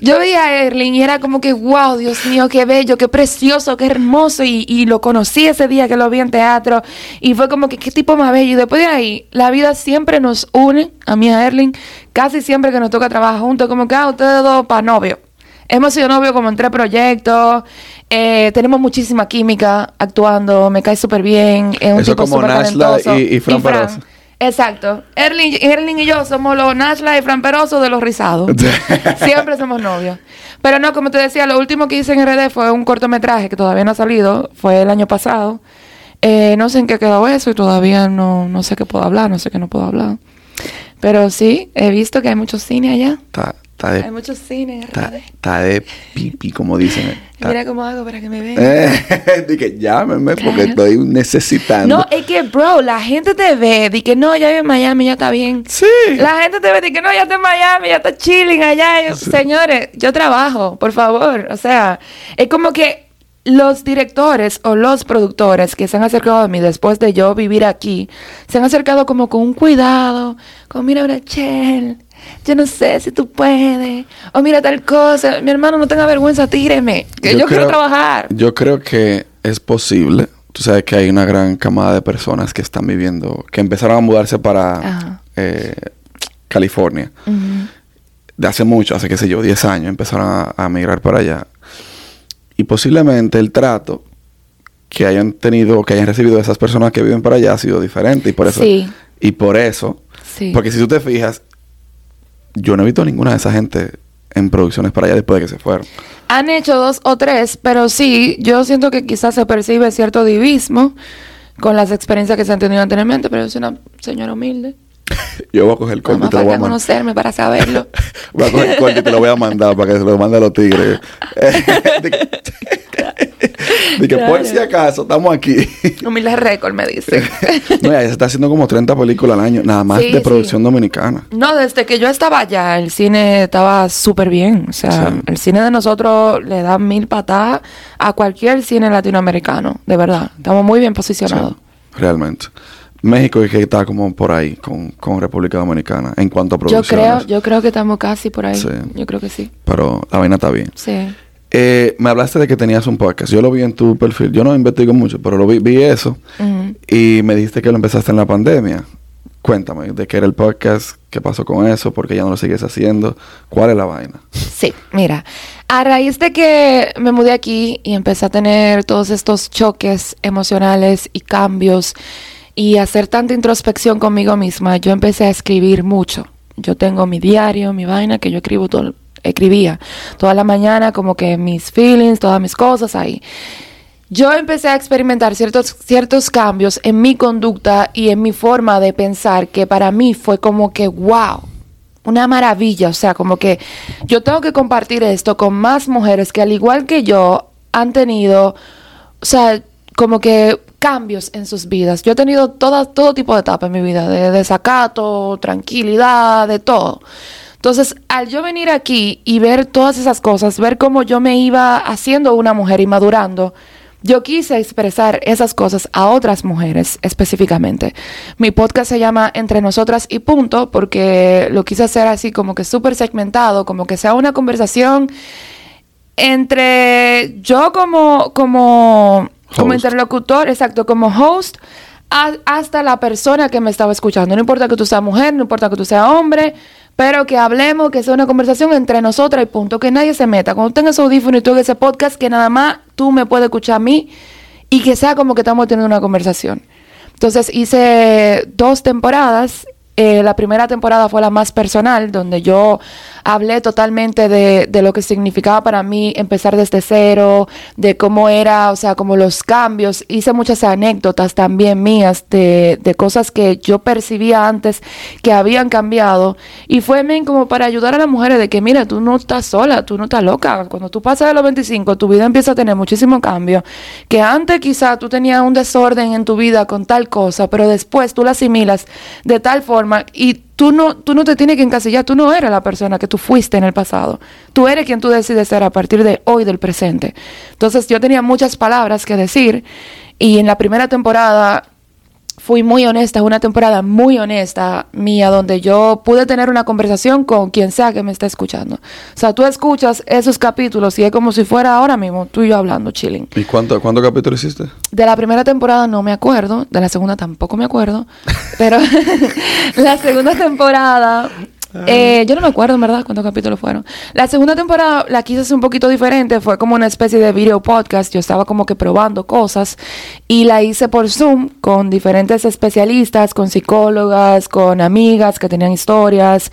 Yo veía a Erling y era como que, wow, Dios mío, qué bello, qué precioso, qué hermoso. Y, y lo conocí ese día que lo vi en teatro. Y fue como que, qué tipo más bello. Y después de ahí, la vida siempre nos une, a mí a Erling, casi siempre que nos toca trabajar juntos, como que, ah, ustedes dos para novio. Hemos sido novios como en tres proyectos. eh, tenemos muchísima química actuando. Me cae súper bien. Es un Eso tipo como Nashla y- y Fran Peroso. Exacto. Erling, Erling y yo somos los Nashla y Fran Peroso de los rizados. Siempre somos novios. Pero no, como te decía, lo último que hice en RD fue un cortometraje que todavía no ha salido. Fue el año pasado. Eh, no sé en qué quedó eso y todavía no, no sé qué puedo hablar, no sé qué no puedo hablar. Pero sí, he visto que hay mucho cine allá. Está, está de, Hay mucho cine en está, está de pipi, como dicen. Está- Mira cómo hago para que me vean. Eh, Dije, llámeme porque estoy necesitando. No, es que, bro, la gente te ve, di que no, ya vive en Miami, ya está bien. Sí. La gente te ve, di que no, ya está en Miami, ya está chilling allá. Yo, Señores, yo trabajo, por favor. O sea, es como que los directores o los productores que se han acercado a mí después de yo vivir aquí, se han acercado como con un cuidado, como mira, Rachel, yo no sé si tú puedes, o mira tal cosa, mi hermano no tenga vergüenza, tíreme, que yo, quiero creo- trabajar. Yo creo que es posible. Tú sabes que hay una gran camada de personas que están viviendo, que empezaron a mudarse para eh, California. De hace mucho, hace qué sé yo, 10 años, empezaron a, a migrar para allá. Y posiblemente el trato que hayan tenido, que hayan recibido de esas personas que viven para allá ha sido diferente. Y por eso, Sí. y por eso, Sí. porque si tú te fijas, yo no he visto a ninguna de esa gente en producciones para allá después de que se fueron. Han hecho dos o tres, pero sí, yo siento que quizás se percibe cierto divismo con las experiencias que se han tenido anteriormente, pero soy una señora humilde. Yo voy a coger el corte y te lo voy a mandar. conocerme para saberlo. Voy a coger el corte y te lo voy a mandar para que se lo mande a los tigres. que por si acaso estamos aquí. Humilde récord, me dicen. no, ya se está haciendo como 30 películas al año, nada más Sí, de sí. producción dominicana. No, desde que yo estaba allá, el cine estaba súper bien. O sea, Sí. el cine de nosotros le da mil patadas a cualquier cine latinoamericano, de verdad. Estamos muy bien posicionados. Realmente. México es que está como por ahí con, con República Dominicana en cuanto a Yo producciones. creo, yo creo que estamos casi por ahí. Sí. Yo creo que sí. Pero la vaina está bien. Sí. Eh, me hablaste de que tenías un podcast. Yo lo vi en tu perfil. Yo no investigo mucho, pero lo vi, vi eso. Y me dijiste que lo empezaste en la pandemia. Cuéntame de qué era el podcast, qué pasó con eso, por qué ya no lo sigues haciendo, cuál es la vaina. Sí, mira, a raíz de que me mudé aquí y empecé a tener todos estos choques emocionales y cambios y hacer tanta introspección conmigo misma, yo empecé a escribir mucho. Yo tengo mi diario, mi vaina, que yo escribo todo, escribía toda la mañana, como que mis feelings, todas mis cosas ahí. Yo empecé a experimentar ciertos, ciertos cambios en mi conducta y en mi forma de pensar que para mí fue como que, wow, una maravilla. O sea, como que yo tengo que compartir esto con más mujeres que al igual que yo han tenido, o sea, como que cambios en sus vidas. Yo he tenido toda, todo tipo de etapas en mi vida, de desacato, tranquilidad, de todo. Entonces, al yo venir aquí y ver todas esas cosas, ver cómo yo me iba haciendo una mujer y madurando, yo quise expresar esas cosas a otras mujeres específicamente. Mi podcast se llama Entre Nosotras y Punto porque lo quise hacer así como que súper segmentado, como que sea una conversación entre yo como, como, como interlocutor, exacto, como host, a- hasta la persona que me estaba escuchando. No importa que tú seas mujer, no importa que tú seas hombre, pero que hablemos, que sea una conversación entre nosotras y punto, que nadie se meta. Cuando tengas audífono y tú ese podcast, que nada más tú me puedes escuchar a mí y que sea como que estamos teniendo una conversación. Entonces hice dos temporadas. Eh, la primera temporada fue la más personal, donde yo hablé totalmente de, lo que significaba para mí empezar desde cero, de cómo era, o sea, como los cambios. Hice muchas anécdotas también mías de, cosas que yo percibía antes que habían cambiado. Y fue como para ayudar a las mujeres de que, mira, tú no estás sola, tú no estás loca. Cuando tú pasas de los 25, tu vida empieza a tener muchísimo cambio. Que antes quizá tú tenías un desorden en tu vida con tal cosa, pero después tú la asimilas de tal forma y tú no, tú no te tienes que encasillar, tú no eres la persona que tú fuiste en el pasado. Tú eres quien tú decides ser a partir de hoy, del presente. Entonces yo tenía muchas palabras que decir y en la primera temporada fui muy honesta, es una temporada muy honesta mía, donde yo pude tener una conversación con quien sea que me esté escuchando. O sea, tú escuchas esos capítulos y es como si fuera ahora mismo tú y yo hablando, chilling. ¿Y cuánto, cuántos capítulos hiciste? De la primera temporada no me acuerdo, de la segunda tampoco me acuerdo, pero la segunda temporada, eh, yo no me acuerdo en verdad cuántos capítulos fueron. La segunda temporada la quise hacer un poquito diferente, fue como una especie de video podcast, yo estaba como que probando cosas y la hice por Zoom con diferentes especialistas, con psicólogas, con amigas que tenían historias.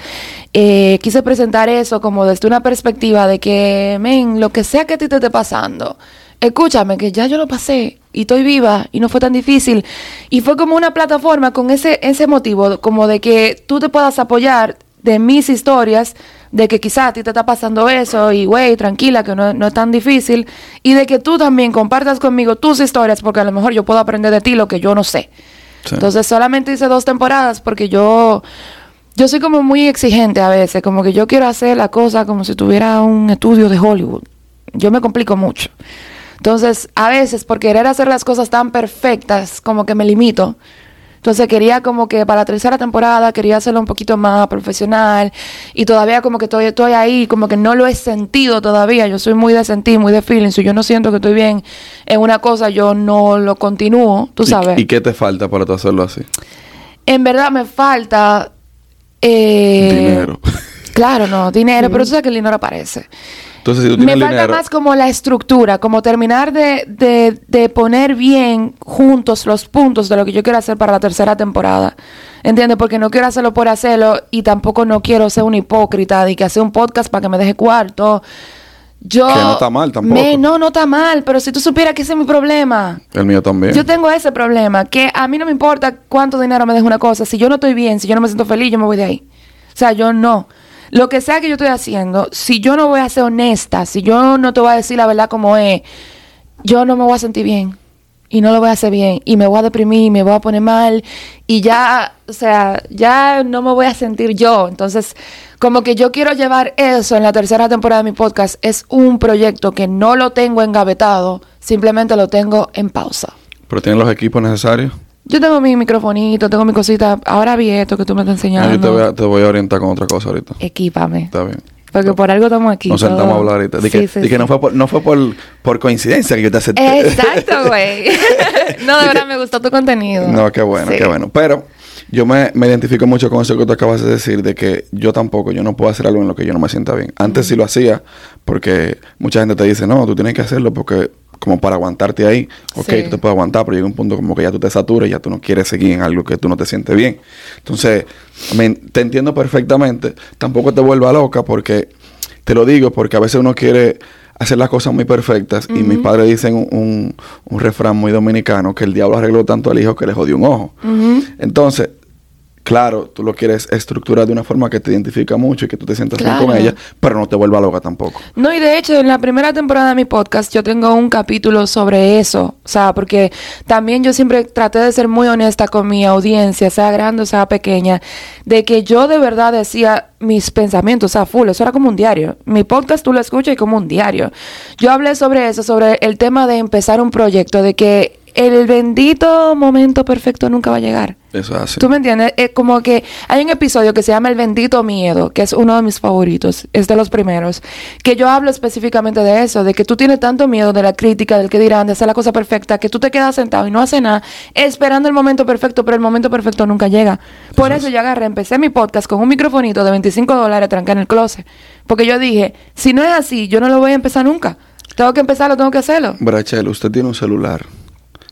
Eh, quise presentar eso como desde una perspectiva de que, men, lo que sea que a ti te esté pasando, escúchame, que ya yo lo pasé y estoy viva y no fue tan difícil. Y fue como una plataforma con ese, ese motivo, como de que tú te puedas apoyar de mis historias, de que quizás a ti te está pasando eso y, güey, tranquila, que no, no es tan difícil, y de que tú también compartas conmigo tus historias, porque a lo mejor yo puedo aprender de ti lo que yo no sé. Sí. Entonces solamente hice dos temporadas porque yo, yo soy como muy exigente a veces, como que yo quiero hacer la cosa como si tuviera un estudio de Hollywood. Yo me complico mucho. Entonces, a veces por querer hacer las cosas tan perfectas, como que me limito. Entonces quería como que para la tercera temporada quería hacerlo un poquito más profesional y todavía como que estoy, estoy ahí, como que no lo he sentido todavía. Yo soy muy de sentir, muy de feeling. Si yo no siento que estoy bien en una cosa, yo no lo continúo, tú ¿Y- sabes. ¿Y, qué te falta para tú hacerlo así? En verdad me falta... eh, Dinero. Claro, no, dinero, pero tú sabes que el dinero aparece. Entonces, si tú Me falta más como la estructura, como terminar de, de, de poner bien juntos los puntos de lo que yo quiero hacer para la tercera temporada. ¿Entiendes? Porque no quiero hacerlo por hacerlo y tampoco no quiero ser un hipócrita de que hacer un podcast para que me deje cuarto. Yo... Que no está mal tampoco. Me- no, no está mal, pero si tú supieras que ese es mi problema. El mío también. Yo tengo ese problema, que a mí no me importa cuánto dinero me deje una cosa. Si yo no estoy bien, si yo no me siento feliz, yo me voy de ahí. O sea, yo no. Lo que sea que yo estoy haciendo, si yo no voy a ser honesta, si yo no te voy a decir la verdad como es, yo no me voy a sentir bien. Y no lo voy a hacer bien. Y me voy a deprimir, me voy a poner mal. Y ya, o sea, ya no me voy a sentir yo. Entonces, como que yo quiero llevar eso en la tercera temporada de mi podcast. Es un proyecto que no lo tengo engavetado, simplemente lo tengo en pausa. Pero tienen los equipos necesarios. Yo tengo mi microfonito, tengo mi cosita. Ahora vi esto que tú me estás Ah, enseñando. yo te voy, a, te voy a orientar con otra cosa ahorita. Equípame. Está bien. Porque por algo estamos aquí. Nos sentamos todo. a hablar ahorita. De Sí, que, sí, de que sí. no fue, por, no fue por, por coincidencia que yo te acepté. Exacto, güey. no, de verdad me gustó tu contenido. No, qué bueno, qué bueno. Pero yo me, me identifico mucho con eso que tú acabas de decir, de que yo tampoco, yo no puedo hacer algo en lo que yo no me sienta bien. Antes sí lo hacía, porque mucha gente te dice, no, tú tienes que hacerlo porque como para aguantarte ahí, ok, Sí. tú te puedes aguantar, pero llega un punto como que ya tú te saturas y ya tú no quieres seguir en algo que tú no te sientes bien. Entonces, me- te entiendo perfectamente, tampoco te vuelva loca porque, te lo digo, porque a veces uno quiere hacer las cosas muy perfectas y mis padres dicen un, un- un refrán muy dominicano que el diablo arregló tanto al hijo que le jodió un ojo. Entonces, claro, tú lo quieres estructurar de una forma que te identifica mucho y que tú te sientas bien con ella, pero no te vuelva loca tampoco. No, y de hecho, en la primera temporada de mi podcast yo tengo un capítulo sobre eso. O sea, porque también yo siempre traté de ser muy honesta con mi audiencia, sea grande o sea pequeña, de que yo de verdad decía mis pensamientos, o sea, full, eso era como un diario. Mi podcast tú lo escuchas y como un diario. Yo hablé sobre eso, sobre el tema de empezar un proyecto, de que el bendito momento perfecto nunca va a llegar. Eso es así. ¿Tú me entiendes? Es como que hay un episodio que se llama El bendito miedo, que es uno de mis favoritos, es de los primeros, que yo hablo específicamente de eso, de que tú tienes tanto miedo de la crítica, del que dirán, de hacer la cosa perfecta, que tú te quedas sentado y no haces nada, esperando el momento perfecto, pero el momento perfecto nunca llega. Por eso yo agarré, empecé mi podcast con un microfonito de 25 dólares trancado en el closet, porque yo dije, si no es así, yo no lo voy a empezar nunca. Tengo que empezarlo, tengo que hacerlo. Brachel, usted tiene un celular.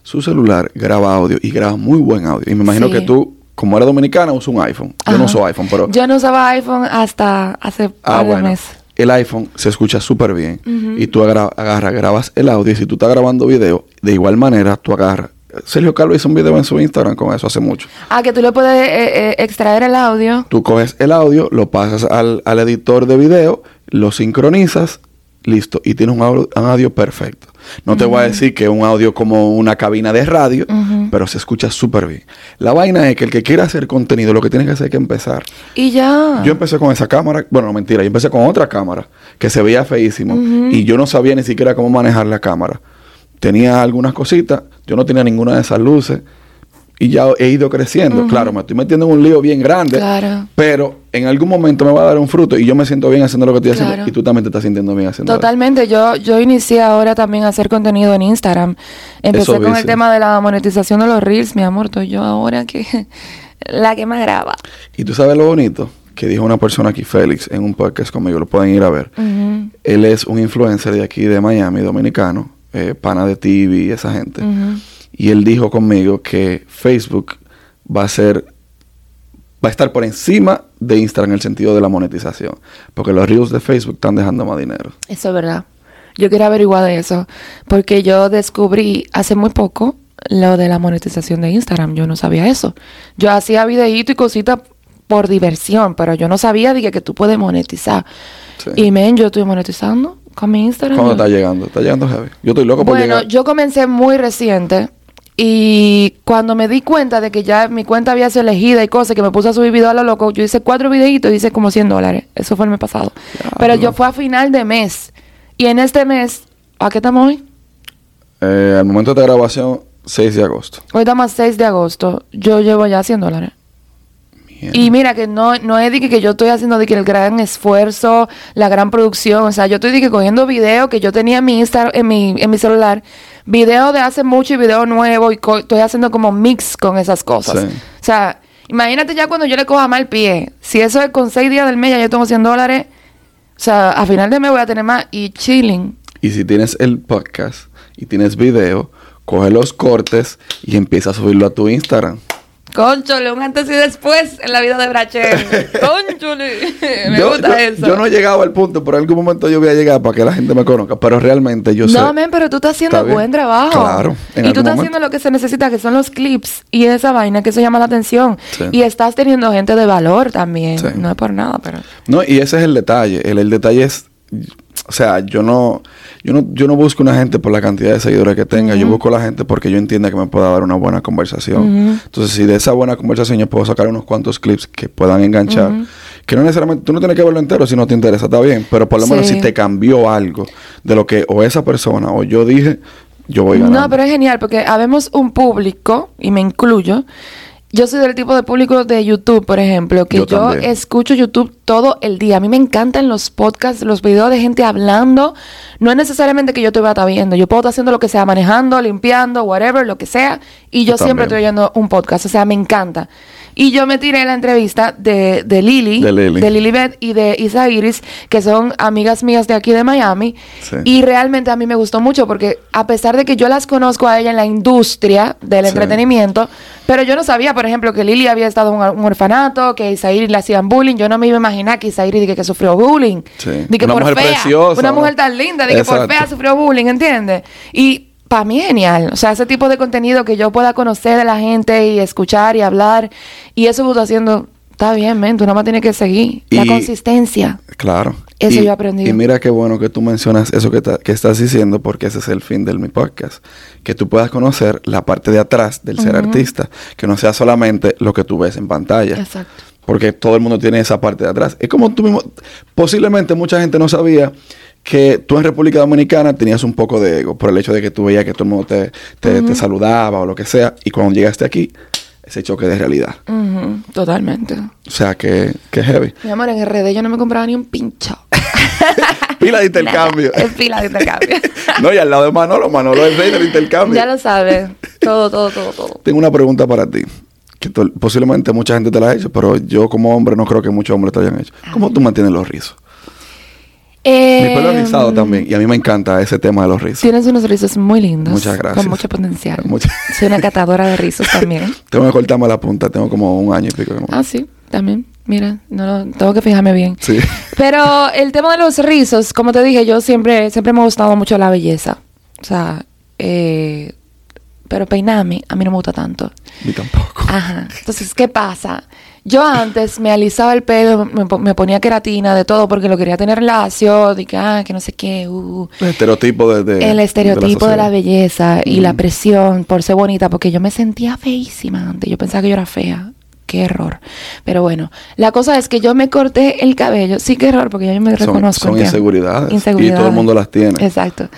Su celular graba audio y graba muy buen audio. Y me imagino Sí. que tú, como eres dominicana, usas un iPhone. Yo no uso iPhone, pero... Yo no usaba iPhone hasta hace Ah, bueno. meses. El iPhone se escucha súper bien. Y tú agarras, grabas el audio. Y si tú estás grabando video, de igual manera, tú agarras... Sergio Carlos hizo un video en su Instagram con eso hace mucho. Ah, que tú le puedes eh, eh, extraer el audio. Tú coges el audio, lo pasas al, al editor de video, lo sincronizas, listo, y tienes un audio, un audio perfecto. No te voy a decir que es un audio como una cabina de radio, pero se escucha súper bien. La vaina es que el que quiera hacer contenido, lo que tiene que hacer es que empezar. Y ya. Yo empecé con esa cámara, bueno, no mentira, yo empecé con otra cámara que se veía feísimo y yo no sabía ni siquiera cómo manejar la cámara. Tenía algunas cositas, yo no tenía ninguna de esas luces y ya he ido creciendo. Claro, me estoy metiendo en un lío bien grande, Claro. pero en algún momento me va a dar un fruto y yo me siento bien haciendo lo que estoy haciendo y tú también te estás sintiendo bien haciendo Totalmente, yo, yo inicié ahora también a hacer contenido en Instagram. Empecé Eso con el tema de la monetización de los reels, mi amor, estoy yo ahora que la que más graba. Y tú sabes lo bonito que dijo una persona aquí, Félix, en un podcast conmigo, lo pueden ir a ver. Él es un influencer de aquí de Miami, dominicano, eh, pana de TV y esa gente. ujú. Y él dijo conmigo que Facebook va a ser, va a estar por encima de Instagram en el sentido de la monetización. Porque los reels de Facebook están dejando más dinero. Eso es verdad. Yo quería averiguar de eso, porque yo descubrí hace muy poco lo de la monetización de Instagram. Yo no sabía eso. Yo hacía videíto y cositas por diversión, pero yo no sabía de que, tú puedes monetizar. Sí. Y men, yo estoy monetizando con mi Instagram. ¿Cuándo Yo- está llegando? Está llegando heavy. Yo estoy loco por Bueno, llegar. yo comencé muy reciente y cuando me di cuenta de que ya mi cuenta había sido elegida y cosas, que me puse a subir videos a lo loco, yo hice cuatro videitos y hice como 100 dólares. Eso fue el mes pasado. Pero yo fue a final de mes. Y en este mes, ¿a qué estamos hoy? Eh, al momento de esta grabación, 6 de agosto. Hoy estamos a 6 de agosto. Yo llevo ya 100 dólares. Mierda. Y mira que no, no es de que, que yo estoy haciendo de que el gran esfuerzo, la gran producción, o sea, yo estoy de que cogiendo video que yo tenía en mi Insta, en mi, en mi celular, video de hace mucho y video nuevo y estoy haciendo como mix con esas cosas. Sí. O sea, imagínate ya cuando yo le coja mal pie, si eso es con seis días del mes ya yo tengo 100 dólares, o sea, a final de mes voy a tener más y chilling. Y si tienes el podcast y tienes video, coge los cortes y empieza a subirlo a tu Instagram. Conchole, un antes y después en la vida de Brachel. Conchole. me yo, gusta yo- eso. yo no he llegado al punto, pero en algún momento yo voy a llegar para que la gente me conozca. Pero realmente yo sé. No, men, pero tú estás haciendo Está buen trabajo. Claro, en Y tú estás momento. haciendo lo que se necesita, que son los clips y esa vaina que eso llama la atención. Sí. Y estás teniendo gente de valor también. Sí. No es por nada, pero. No, y ese es el detalle. El, el detalle es, o sea, yo no, yo no, yo no busco una gente por la cantidad de seguidores que tenga. Yo busco la gente porque yo entienda que me pueda dar una buena conversación. Entonces, si de esa buena conversación yo puedo sacar unos cuantos clips que puedan enganchar, que no necesariamente, tú no tienes que verlo entero si no te interesa, está bien. Pero por lo menos Sí. si te cambió algo de lo que o esa persona o yo dije, yo voy ganando. No, pero es genial porque habemos un público, y me incluyo. Yo soy del tipo de público de YouTube, por ejemplo, que Yo escucho YouTube todo el día. A mí me encantan los podcasts, los videos de gente hablando. No es necesariamente que yo te estar viendo. Yo puedo estar haciendo lo que sea, manejando, limpiando, whatever, lo que sea. Y yo Yo siempre también. estoy oyendo un podcast. O sea, me encanta. Y yo me tiré la entrevista de, de Lili, De Lili. de Lilibet y de Isa Iris, que son amigas mías de aquí de Miami. Sí. Y realmente a mí me gustó mucho porque a pesar de que yo las conozco a ella en la industria del Sí. entretenimiento, pero yo no sabía, por ejemplo, que Lili había estado en un, un orfanato, que a Isaíris le hacían bullying. Yo no me iba a imaginar que Isaíris dije que sufrió bullying. Sí. Di que Una por mujer fea. preciosa, Una ¿no? mujer tan linda, de que por fea sufrió bullying, ¿entiendes? Y para mí es genial. O sea, ese tipo de contenido que yo pueda conocer de la gente y escuchar y hablar. Y eso que tú haciendo, está bien, men. Tú nada más tienes que seguir. La consistencia. Claro. Eso y, yo he aprendido. Y mira qué bueno que tú mencionas eso que, ta- que estás diciendo, porque ese es el fin de mi podcast. Que tú puedas conocer la parte de atrás del ser artista, que no sea solamente lo que tú ves en pantalla. Exacto. Porque todo el mundo tiene esa parte de atrás. Es como tú mismo, posiblemente mucha gente no sabía que tú en República Dominicana tenías un poco de ego por el hecho de que tú veías que todo el mundo te, te- te saludaba o lo que sea. Y cuando llegaste aquí, ese choque de realidad. Totalmente. O sea, que, que heavy. Mi amor, en RD yo no me compraba ni un pincho. Pila de intercambio. Nada, es pila de intercambio. no, y al lado de Manolo, Manolo es el rey del intercambio. ya lo sabes. Todo, todo, todo, todo. Tengo una pregunta para ti. Que posiblemente mucha gente te la ha hecho, pero yo como hombre no creo que muchos hombres te hayan hecho. ¿Cómo tú mantienes los rizos? Mi pelo es Eh, rizado también. Y a mí me encanta ese tema de los rizos. Tienes unos rizos muy lindos. Muchas gracias. Con mucho potencial. Mucha- Soy una catadora de rizos también. Tengo que cortarme la punta. Tengo como un año y pico. Ah, sí, también. Mira, no, tengo que fijarme bien. Sí. Pero el tema de los rizos, como te dije, yo siempre, siempre me ha gustado mucho la belleza. O sea, eh, pero peinarme a mí no me gusta tanto. Ni tampoco. Ajá. Entonces, ¿qué pasa? Yo antes me alisaba el pelo, me, po- me ponía queratina, de todo, porque lo quería tener lacio, de que, ah, que no sé qué. uh. El estereotipo de, de- el estereotipo de la, belleza y la presión por ser bonita, porque yo me sentía feísima antes. Yo pensaba que yo era fea. Qué error. Pero bueno, la cosa es que yo me corté el cabello. Sí, qué error, porque yo me Son- reconozco. son ¿entiendes? inseguridades. Y todo el mundo las tiene. Exacto.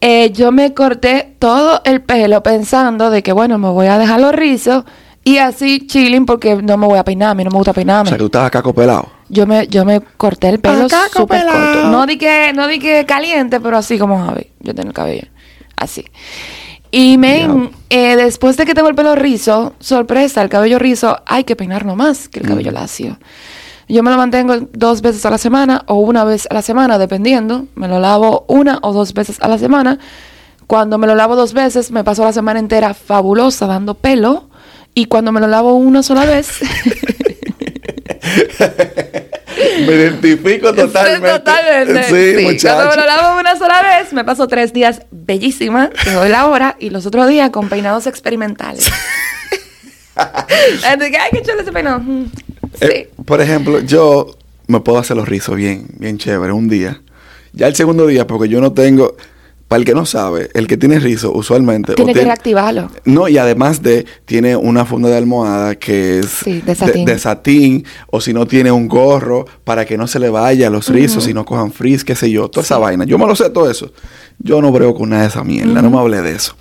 Eh, yo me corté todo el pelo pensando de que, bueno, me voy a dejar los rizos y así chilling porque no me voy a peinar. A mí no me gusta O peinarme. sea, que tú estabas caco pelado. Yo me, yo me corté el pelo súper pelado. corto. No di que, no di que caliente, pero así como Javi. Yo tengo el cabello. Así. Y men, eh, después de que tengo el pelo rizo, sorpresa, el cabello rizo, hay que peinarlo más que el cabello Mm. lacio. Yo me lo mantengo dos veces a la semana o una vez a la semana, dependiendo. Me lo lavo una o dos veces a la semana. Cuando me lo lavo dos veces, me paso la semana entera fabulosa dando pelo. Y cuando me lo lavo una sola vez, Me identifico totalmente. Sí, totalmente. Sí, Sí, muchacho. Cuando me lo lavo una sola vez, me paso tres días bellísima, que doy la hora, y los otros días con peinados experimentales. Que, ay, qué chulo ese peinado. Mm, Sí. Eh, por ejemplo, yo me puedo hacer los rizos bien, bien chévere, un día. Ya el segundo día, porque yo no tengo. Para el que no sabe, el que tiene rizo usualmente. o Tiene que reactivarlo. No, y además de, tiene una funda de almohada que es Sí, de satín. de satín, o si no tiene un gorro para que no se le vaya los rizos y no cojan frizz, qué sé yo, toda esa vaina. Yo me lo sé todo eso. Yo no brego con nada de esa mierda, no me hablé de eso.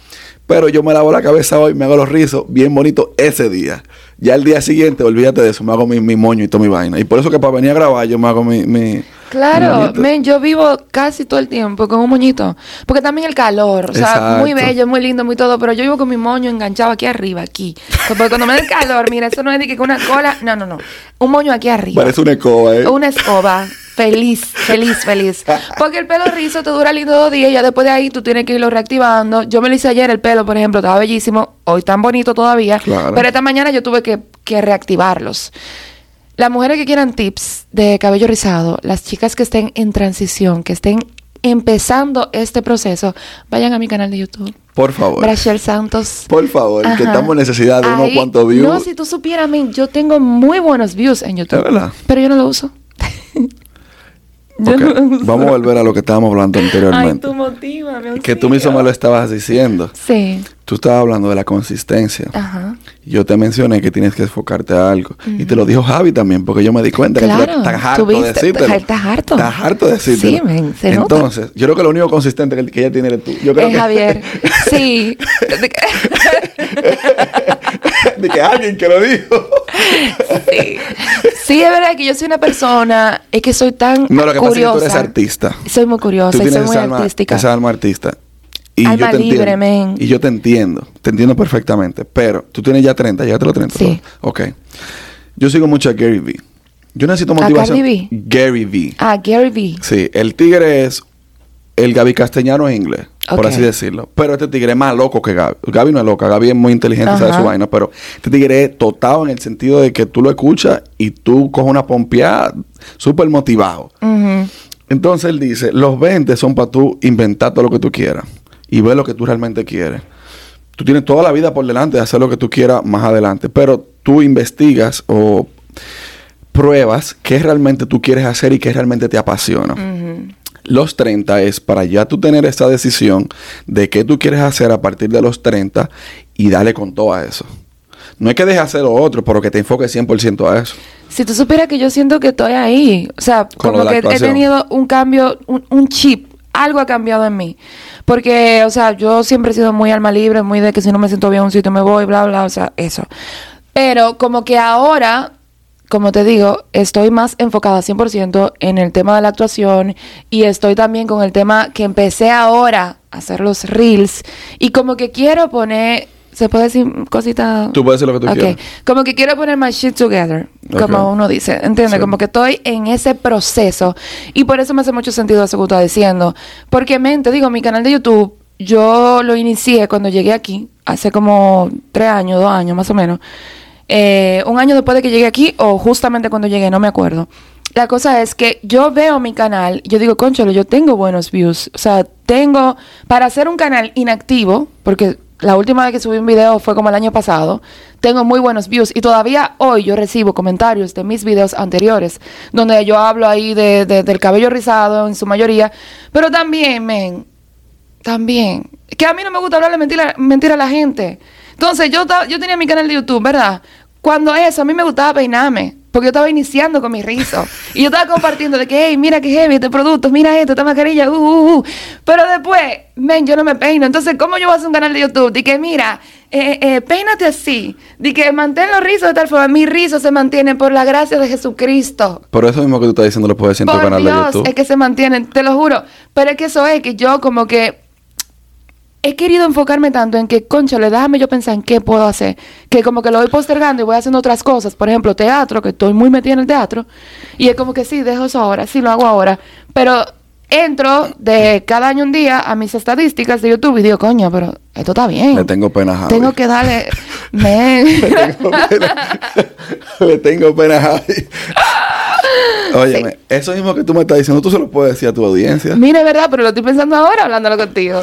Pero yo me lavo la cabeza hoy, me hago los rizos bien bonito ese día. Ya el día siguiente, olvídate de eso, me hago mi, mi moño y toda mi vaina. Y por eso que para venir a grabar yo me hago mi mi Claro, men, yo vivo casi todo el tiempo con un moñito. Porque también el calor, o sea, Exacto. muy bello, muy lindo, muy todo, pero yo vivo con mi moño enganchado aquí arriba, aquí. Porque cuando me da el calor, mira, eso no es de que con una cola, no, no, no. Un moño aquí arriba. Parece una escoba, ¿eh? Una escoba. Feliz, feliz, feliz. Porque el pelo rizo te dura lindo dos días y ya después de ahí tú tienes que irlo reactivando. Yo me lo hice ayer el pelo, por ejemplo, estaba bellísimo. Hoy tan bonito todavía. Claro. Pero esta mañana yo tuve que, que reactivarlos. Las mujeres que quieran tips de cabello rizado, las chicas que estén en transición, que estén empezando este proceso, vayan a mi canal de YouTube. Por favor. Brachel Santos. Por favor, que estamos en necesidad de unos cuantos views. No, si tú supieras, yo tengo muy buenos views en YouTube. ¿De verdad? Pero yo no lo uso. No. Vamos a volver a lo que estábamos hablando Ay, anteriormente. tú motívame. que tú mismo me lo estabas diciendo. Sí. Tú estabas hablando de la consistencia. Ajá. Yo te mencioné que tienes que enfocarte a algo. Y te lo dijo Javi también, porque yo me di cuenta que Claro, tú estás harto de decírtelo. estás harto. Estás harto de decírtelo. Sí, men, se nota. Entonces, yo creo que lo único consistente que, que ella tiene eres tú. Yo creo Es que, Javier. Sí. de que alguien que lo dijo. sí. Sí, es verdad que yo soy una persona, es que soy tan No, lo que pasa es que curiosa. tú eres artista. Soy muy curiosa Tú y soy muy alma, artística. esa alma artista. Y Alma yo te libre, entiendo. men. Y yo te entiendo. Te entiendo perfectamente. Pero tú tienes ya 30, llegaste a los 30. Sí. Ok. Yo sigo mucho a Gary Vee. Yo necesito ¿A motivación. Cardi B? Gary Vee. Ah, Gary Vee. Sí, el tigre es el Gaby castellano en inglés, por así decirlo. Pero este tigre es más loco que Gaby. Gaby no es loca, Gaby es muy inteligente, sabe su vaina, pero este tigre es totado en el sentido de que tú lo escuchas y tú coges una pompeada súper motivado. Entonces él dice, los 20 son para tú inventar todo lo que tú quieras y ver lo que tú realmente quieres. Tú tienes toda la vida por delante de hacer lo que tú quieras más adelante, pero tú investigas o pruebas qué realmente tú quieres hacer y qué realmente te apasiona. Ujú. Los 30 es para ya tú tener esa decisión de qué tú quieres hacer a partir de los 30 y darle con todo a eso. No es que dejes hacer lo otro, pero que te enfoques 100% a eso. Si tú supieras que yo siento que estoy ahí, o sea, Con como que he tenido un cambio, un, un chip, algo ha cambiado en mí. Porque, o sea, yo siempre he sido muy alma libre, muy de que si no me siento bien en un sitio me voy, bla, bla, o sea, eso. Pero como que ahora, como te digo, estoy más enfocada 100% en el tema de la actuación y estoy también con el tema que empecé ahora a hacer los reels y como que quiero poner, ¿se puede decir cosita? Tú puedes decir lo que tú Ok. quieras. Como que quiero poner my shit together, como uno dice, ¿entiendes? Sí. Como que estoy en ese proceso y por eso me hace mucho sentido eso que tú estás diciendo. Porque, men, te digo, mi canal de YouTube, yo lo inicié cuando llegué aquí, hace como tres años, dos años más o menos. Eh, un año después de que llegué aquí o justamente cuando llegué, no me acuerdo. La cosa es que yo veo mi canal, yo digo, concholo, yo tengo buenos views. O sea, tengo, para hacer un canal inactivo, porque la última vez que subí un video fue como el año pasado, tengo muy buenos views. Y todavía hoy yo recibo comentarios de mis videos anteriores, donde yo hablo ahí de, de- del cabello rizado en su mayoría. Pero también, men, también. Que a mí no me gusta hablarle mentira, mentira a la gente. Entonces, yo, yo tenía mi canal de YouTube, ¿verdad? Cuando eso, a mí me gustaba peinarme. Porque yo estaba iniciando con mi rizo. Y yo estaba compartiendo de que, hey, mira qué heavy este producto, mira esto, esta mascarilla, uh, uh, uh. Pero después, men, yo no me peino. Entonces, ¿cómo yo voy a hacer un canal de YouTube? De que, mira, eh, eh, peínate así. De que mantén los rizos de tal forma. Mi rizo se mantiene por la gracia de Jesucristo. Por eso mismo que tú estás diciendo lo puedes decir en tu canal de Dios, YouTube. es que se mantienen, te lo juro. Pero es que eso es que yo como que he querido enfocarme tanto en que, conchale, déjame yo pensar en qué puedo hacer. Que como que lo voy postergando y voy haciendo otras cosas. Por ejemplo, teatro, que estoy muy metida en el teatro. Y es como que sí, dejo eso ahora, sí lo hago ahora. Pero entro de cada año un día a mis estadísticas de YouTube y digo, coño, pero esto está bien. Le tengo pena a Javi. Tengo que darle... Men. tengo pena. Le tengo pena a Javi. Óyeme, eso mismo que tú me estás diciendo, tú se lo puedes decir a tu audiencia. Mira, es verdad, pero lo estoy pensando ahora hablándolo contigo.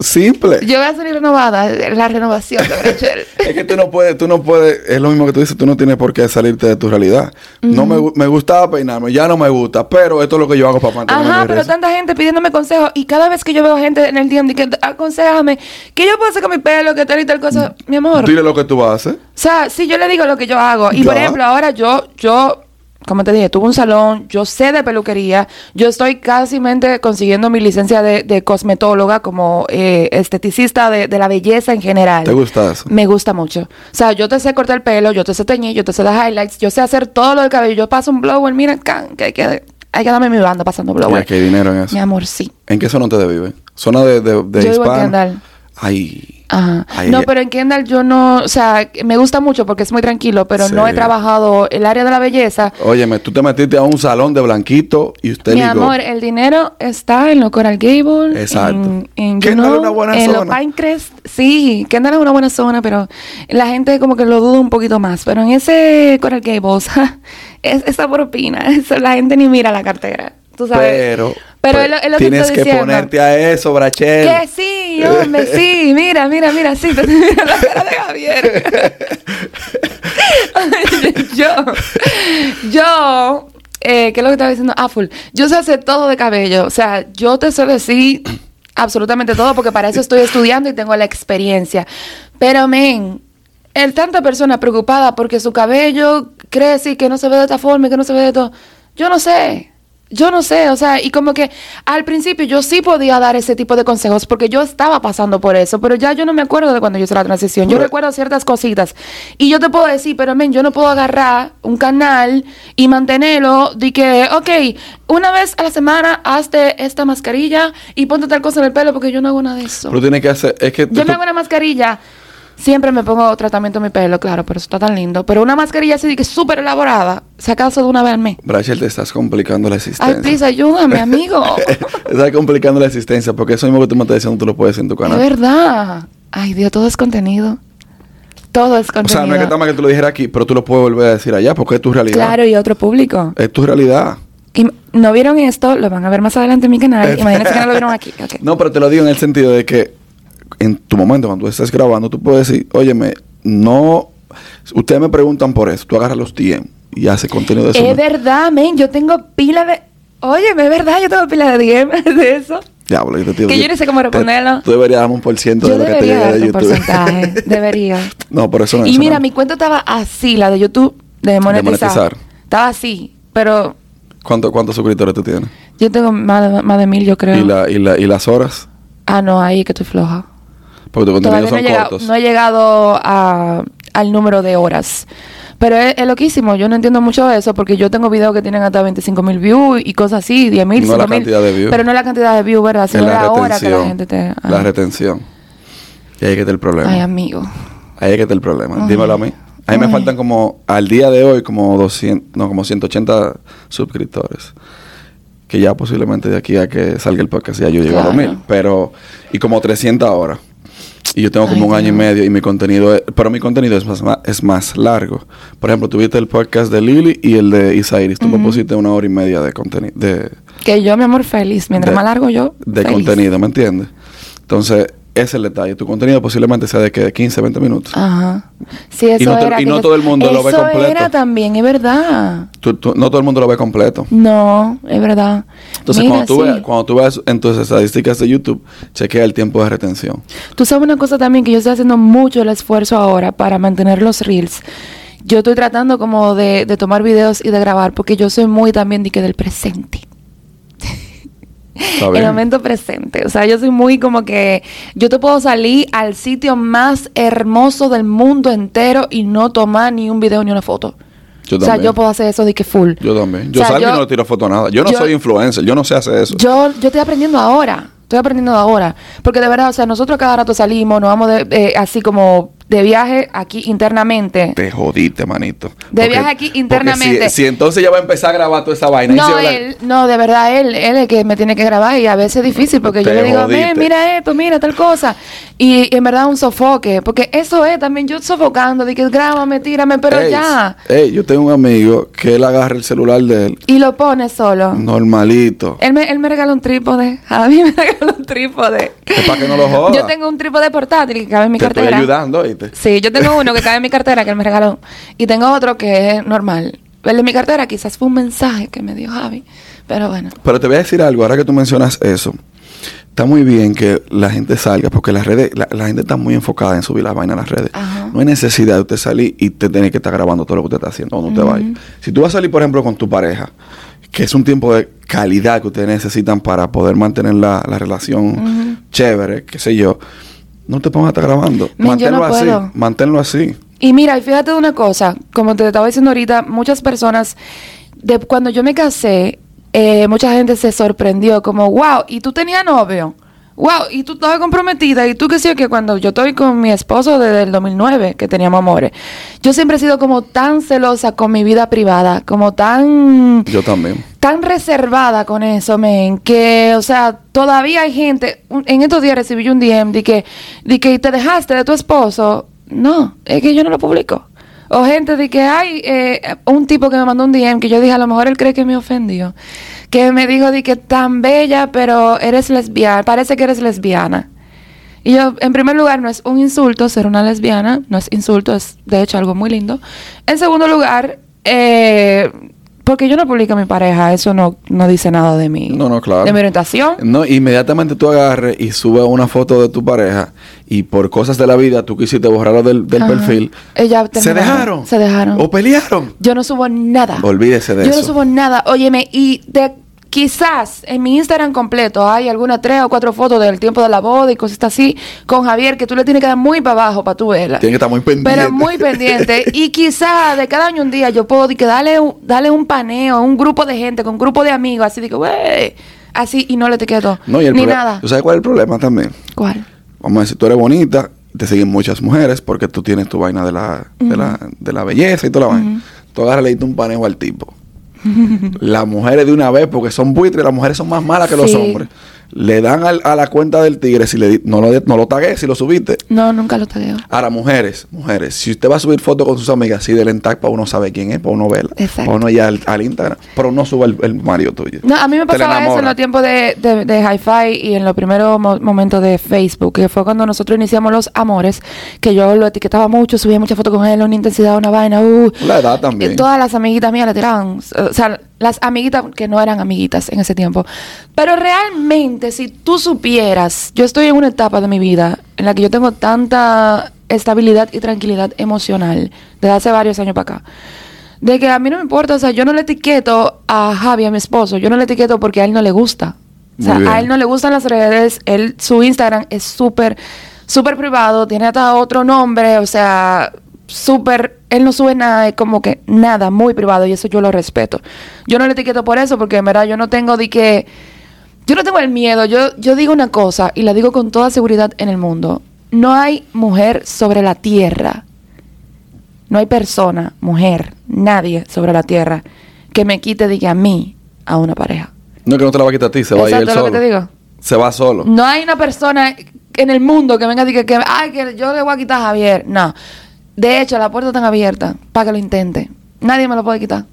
Simple. Yo voy a salir renovada, la renovación de. Es que tú no puedes, tú no puedes, es lo mismo que tú dices, tú no tienes por qué salirte de tu realidad. No me, me gustaba peinarme, ya no me gusta, pero esto es lo que yo hago para mantenerme Ajá, pero tanta gente pidiéndome consejos y cada vez que yo veo gente en el DM que aconsejame, ¿qué yo puedo hacer con mi pelo? ¿Qué tal y tal cosa? Mi amor. Dile lo que tú haces. O sea, si yo le digo lo que yo hago. Y por ejemplo, ahora yo, yo, como te dije, tuve un salón, yo sé de peluquería, yo estoy casi consiguiendo mi licencia de, de cosmetóloga como eh, esteticista de, de la belleza en general. ¿Te gusta eso? Me gusta mucho. O sea, yo te sé cortar el pelo, yo te sé teñir, yo te sé dar highlights, yo sé hacer todo lo del cabello. Yo paso un blower, mira, can, que hay que, hay que darme mi banda pasando blower. hay dinero en eso. Mi amor, sí. ¿En qué zona ustedes viven? ¿Zona de, de, de Yo vivo en hispano? Kendall. Ay, Ajá. Ahí- no, pero en Kendall yo no, o sea, me gusta mucho porque es muy tranquilo, pero no he trabajado el área de la belleza. Óyeme, tú te metiste a un salón de blanquito y usted Mi ligó. amor, el dinero está en los Coral Gable, Exacto. en, en, Kendall es una buena en zona. los Pinecrest. Sí, Kendall es una buena zona, pero la gente como que lo duda un poquito más. Pero en ese Coral Gables, es, esa propina, eso, la gente ni mira la cartera. Tú sabes. Pero, pero pues, es lo, es lo que tienes que diciendo. ponerte a eso, Brachel. Que sí, hombre, sí, mira, mira, mira, sí, mira la cara de Javier. yo, yo, eh, ¿qué es lo que estaba diciendo? Ah, full. Yo sé hacer todo de cabello, o sea, yo te sé decir absolutamente todo porque para eso estoy estudiando y tengo la experiencia. Pero, men, el tanta persona preocupada porque su cabello crece y que no se ve de esta forma y que no se ve de todo, yo no sé. Yo no sé, o sea, y como que al principio yo sí podía dar ese tipo de consejos porque yo estaba pasando por eso, pero ya yo no me acuerdo de cuando yo hice la transición. Yo recuerdo ciertas cositas. Y yo te puedo decir, pero men, yo no puedo agarrar un canal y mantenerlo de que, ok, una vez a la semana hazte esta mascarilla y ponte tal cosa en el pelo porque yo no hago nada de eso. Pero tienes que hacer. Es que Yo me hago una mascarilla. Siempre me pongo tratamiento en mi pelo, claro, pero eso está tan lindo. Pero una mascarilla así de que súper elaborada, se acaso de una vez al mes. Brachel, te estás complicando la Ay, existencia. please, ayúdame, amigo. estás complicando la existencia porque eso mismo que tú me estás diciendo tú lo puedes en tu Es canal. verdad. Ay, Dios, todo es contenido. Todo es O contenido. sea, no es que está mal que tú lo dijeras aquí, pero tú lo puedes volver a decir allá porque es tu realidad. Claro, y otro público. Es tu realidad. Y no vieron esto, lo van a ver más adelante en mi canal. Imagínense que no lo vieron aquí. No, pero te lo digo en el sentido de que en tu momento, cuando tú estés grabando, tú puedes decir, óyeme, no, ustedes me preguntan por eso, tú agarras los DM y haces contenido de eso. es verdad, men, yo tengo pila de... Oye, es verdad, yo tengo pila de DM de eso. Diablo, yo te digo, Que yo no sé cómo te- responderlo. Tú deberías darme un por ciento Yo de lo que te llegue de YouTube. porcentaje. debería. no, por eso no Y eso mira, no. mi cuenta estaba así, la de YouTube, de monetizar. monetizar. Estaba así, pero ¿Cuánto- ¿Cuántos suscriptores tú tienes? yo tengo más de, más de mil, yo creo. ¿Y, la, y, la, ¿Y las horas? Ah, no, ahí es que estoy floja. Porque tus Todavía contenidos no he, son llegado, cortos. no he llegado a, al número de horas. Pero es, es loquísimo. Yo no entiendo mucho de eso porque yo tengo videos que tienen hasta 25 mil views y cosas así, 10 mil, No la 5 mil. cantidad de views. Pero no la cantidad de views, ¿verdad? Sino la, hora que la gente te. La ah. retención. Y ahí es que está el problema. Ay, amigo. Ahí es que está el problema. Dímelo a mí. A mí me faltan como, al día de hoy, como 200, no, como 180 suscriptores. Que ya posiblemente de aquí a que salga el podcast ya yo llego a los Claro. mil. Pero, y como 300 horas. Y yo tengo como Ay, un año y medio y mi contenido, es- pero mi contenido es más, es más largo. Por ejemplo, tuviste el podcast de Lily y el de Isairis. Tú me Ujú. pusiste una hora y media de contenido, Que yo, mi amor, feliz. Mientras de- más largo yo. de feliz. contenido, ¿me entiendes? Entonces, ese es el detalle. Tu contenido posiblemente sea de que de 15, 20 minutos. Ajá. Sí, eso Y no te- era. y no todo el mundo lo ve Eso completo. era también, es verdad. Tú- tú- no todo el mundo lo ve completo. No, es verdad. Entonces, Mira, cuando, tú sí. veas, cuando tú veas en tus estadísticas de YouTube, chequea el tiempo de retención. Tú sabes una cosa también que yo estoy haciendo mucho el esfuerzo ahora para mantener los reels. Yo estoy tratando como de, de tomar videos y de grabar porque yo soy muy también de que del presente. ¿Está El momento presente. O sea, yo soy muy como que yo te puedo salir al sitio más hermoso del mundo entero y no tomar ni un video ni una foto. Yo o sea, yo puedo hacer eso de que full. Yo también. O Yo sea, salgo y yo- no le tiro foto a nada. Yo no yo- soy influencer. Yo no sé hacer eso. Yo, yo estoy aprendiendo ahora. Estoy aprendiendo ahora. Porque de verdad, o sea, nosotros cada rato salimos, nos vamos de, eh, así como de viaje aquí internamente. Te jodiste, manito. De viaje aquí internamente. Si, si entonces ya va a empezar a grabar toda esa vaina. y No, se él, no, de verdad, él, él es el que me tiene que grabar y a veces es difícil porque yo le digo, jodiste. "Men, mira esto, mira tal cosa. Y, en verdad un sofoque, porque eso es también yo sofocando, de que grábame, tírame, pero Ey, ya. ey, yo tengo un amigo que él agarra el celular de él, Y lo pone solo. normalito. Él me, él me regaló un trípode. A mí me regaló un trípode. Es para que no lo joda. Yo tengo un trípode portátil que cabe en mi Te estoy cartera. ayudando, ¿oíste? Sí, yo tengo uno que cabe en mi cartera que él me regaló. Y tengo otro que es normal. El de mi cartera quizás fue un mensaje que me dio Javi. Pero bueno. Pero te voy a decir algo, ahora que tú mencionas eso. Está muy bien que la gente salga, porque las redes, la, la gente está muy enfocada en subir las vainas a las redes. Ajá. No hay necesidad de usted salir y te tener que estar grabando todo lo que usted está haciendo donde usted vaya. Si tú vas a salir, por ejemplo, con tu pareja, que es un tiempo de calidad que ustedes necesitan para poder mantener la, la relación chévere, qué sé yo, no te pongas a estar grabando. No manténlo así, puedo. manténlo así. Y mira, y fíjate de una cosa, como te estaba diciendo ahorita, muchas personas, de cuando yo me casé, eh, mucha gente se sorprendió, como, wow, ¿y tú tenías novio? Wow, y tú estabas comprometida, y tú que sé que cuando yo estoy con mi esposo desde el 2009, que teníamos amores, yo siempre he sido como tan celosa con mi vida privada, como tan... Yo también. Tan reservada con eso, men, que, o sea, todavía hay gente, un- en estos días recibí yo un DM de que, de que te dejaste de tu esposo, no, es que yo no lo publico. O gente de que hay eh, un tipo que me mandó un DM que yo dije, a lo mejor él cree que me ofendió. Que me dijo de que tan bella, pero eres lesbiana, parece que eres lesbiana. Y yo, en primer lugar, no es un insulto ser una lesbiana, no es insulto, es de hecho algo muy lindo. En segundo lugar, eh, porque yo no publico a mi pareja, eso no, no dice nada de mí. No, no, claro. De mi orientación. No, inmediatamente tú agarres y subes una foto de tu pareja y por cosas de la vida tú quisiste borrarlo del, del perfil. Ella ¿Se dejaron? Se dejaron. ¿O pelearon? Yo no subo nada. Olvídese de Yo eso. no subo nada. Óyeme, y de quizás en mi Instagram completo hay algunas tres o cuatro fotos del tiempo de la boda y cosas así con Javier que tú le tienes que dar muy para abajo para tú verla. Tiene que estar muy pendiente. Pero muy pendiente. y quizás de cada año un día yo puedo que darle un, darle un paneo a un grupo de gente, con un grupo de amigos, así de que, güey, así y no le etiqueto. No, y el Ni nada. ¿Tú sabes cuál es el problema también? ¿Cuál? Vamos a decir, tú eres bonita, te siguen muchas mujeres porque tú tienes tu vaina de la, de la, de la belleza y toda la vaina. Tú agarras le diste un paneo al tipo. las mujeres de una vez, porque son buitres, las mujeres son más malas que los hombres. Le dan al- a la cuenta del tigre si le no lo, no lo tagué, si lo subiste. No, nunca lo tagueo. Ahora, mujeres, mujeres, si usted va a subir fotos con sus amigas, sí, del tag para uno saber quién es, para uno verla. Exacto. Para uno ya al, al Instagram. Pero no suba el, el marido tuyo. No, a mí me pasaba eso en los tiempos de, de, de Hi-Fi y en los primeros mo- momentos de Facebook, que fue cuando nosotros iniciamos los amores, que yo lo etiquetaba mucho, subía muchas fotos con él, una intensidad, una vaina, uh. La edad también. Y todas las amiguitas mías le tiraban, o sea, las amiguitas que no eran amiguitas en ese tiempo. Pero realmente, si tú supieras, yo estoy en una etapa de mi vida en la que yo tengo tanta estabilidad y tranquilidad emocional desde hace varios años para acá. De que a mí no me importa, o sea, yo no le etiqueto a Javi, a mi esposo, yo no le etiqueto porque a él no le gusta. O sea, a él no le gustan las redes, él, su Instagram es súper, súper privado, tiene hasta otro nombre, o sea, súper, él no sube nada, es como que nada, muy privado, y eso yo lo respeto. Yo no le etiqueto por eso, porque en verdad yo no tengo de que, yo no tengo el miedo, yo, yo digo una cosa, y la digo con toda seguridad en el mundo, no hay mujer sobre la tierra, no hay persona, mujer, nadie sobre la tierra que me quite de que a mí, a una pareja. No que no te la va a quitar a ti, se va a ir él Exacto, lo solo. que te digo. Se va solo. No hay una persona en el mundo que venga y diga que, ay, que yo le voy a quitar a Javier. No. De hecho, las puertas están abiertas para que lo intente. Nadie me lo puede quitar.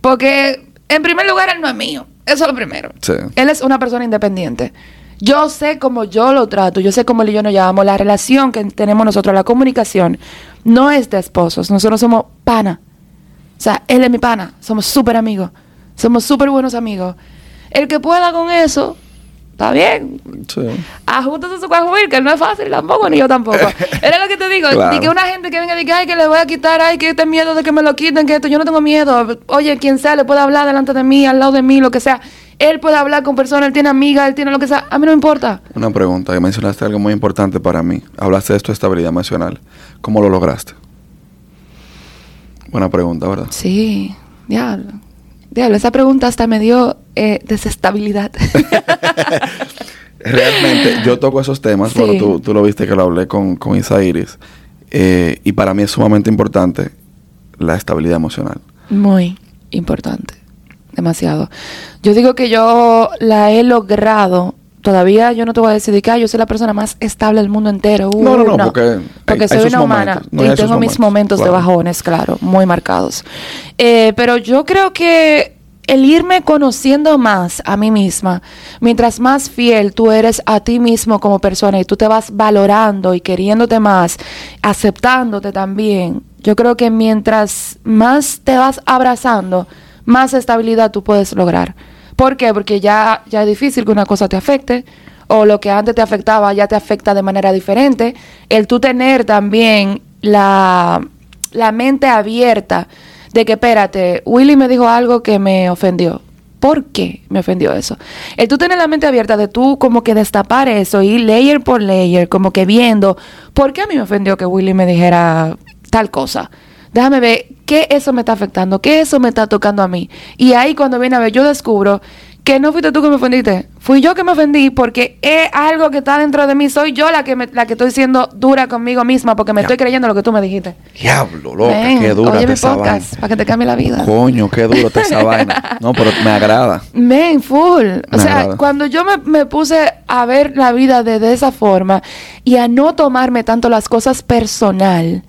Porque, en primer lugar, él no es mío. Eso es lo primero. Sí. Él es una persona independiente. Yo sé cómo yo lo trato, yo sé cómo él y yo nos llamamos, la relación que tenemos nosotros, la comunicación, no es de esposos, nosotros somos pana. O sea, él es mi pana, somos súper amigos, somos súper buenos amigos. El que pueda con eso, está bien, Sí. ajustes su cajuil, que no es fácil tampoco, ni yo tampoco. Era lo que te digo, Claro. de que una gente que venga y diga, ay, que le voy a quitar, ay, que este miedo de que me lo quiten, que esto, yo no tengo miedo. Oye, quien sea, le puede hablar delante de mí, al lado de mí, lo que sea. Él puede hablar con personas, él tiene amigas, él tiene lo que sea. A mí no me importa. Una pregunta, que mencionaste algo muy importante para mí. Hablaste de tu estabilidad emocional. ¿Cómo lo lograste? Buena pregunta, ¿verdad? Sí, diablo. Diablo, esa pregunta hasta me dio eh, desestabilidad. Realmente, yo toco esos temas. Sí. Bueno, tú, tú lo viste que lo hablé con, con Isa Iris. Eh, y para mí es sumamente importante la estabilidad emocional. Muy importante. Demasiado. Yo digo que yo la he logrado. Todavía yo no te voy a decir que "Ah, yo soy la persona más estable del mundo entero. Uh, No, no, no, porque Porque hay soy una humana. No, y tengo mis momentos, de bajones, claro, muy marcados. Eh, pero yo creo que el irme conociendo más a mí misma, mientras más fiel tú eres a ti mismo como persona y tú te vas valorando y queriéndote más, aceptándote también, yo creo que mientras más te vas abrazando, más estabilidad tú puedes lograr. ¿Por qué? Porque ya, ya es difícil que una cosa te afecte o lo que antes te afectaba ya te afecta de manera diferente. El tú tener también la, la mente abierta de que, espérate, Willy me dijo algo que me ofendió. ¿Por qué me ofendió eso? El tú tener la mente abierta de tú como que destapar eso y layer por layer, como que viendo, ¿por qué a mí me ofendió que Willy me dijera tal cosa? Déjame ver qué eso me está afectando, qué eso me está tocando a mí. Y ahí cuando viene a ver, yo descubro que no fuiste tú que me ofendiste, Fui yo que me ofendí porque es algo que está dentro de mí. Soy yo la que me, la que estoy siendo dura conmigo misma porque me Ya. estoy creyendo lo que tú me dijiste. Diablo, loca, Ven, qué dura oye te mi esa vaina. podcast para que te cambie la vida. Coño, qué duro te esa vaina. No, pero me agrada. Men, full. O sea, agrada. cuando yo me, me puse a ver la vida de, de esa forma y a no tomarme tanto las cosas personal,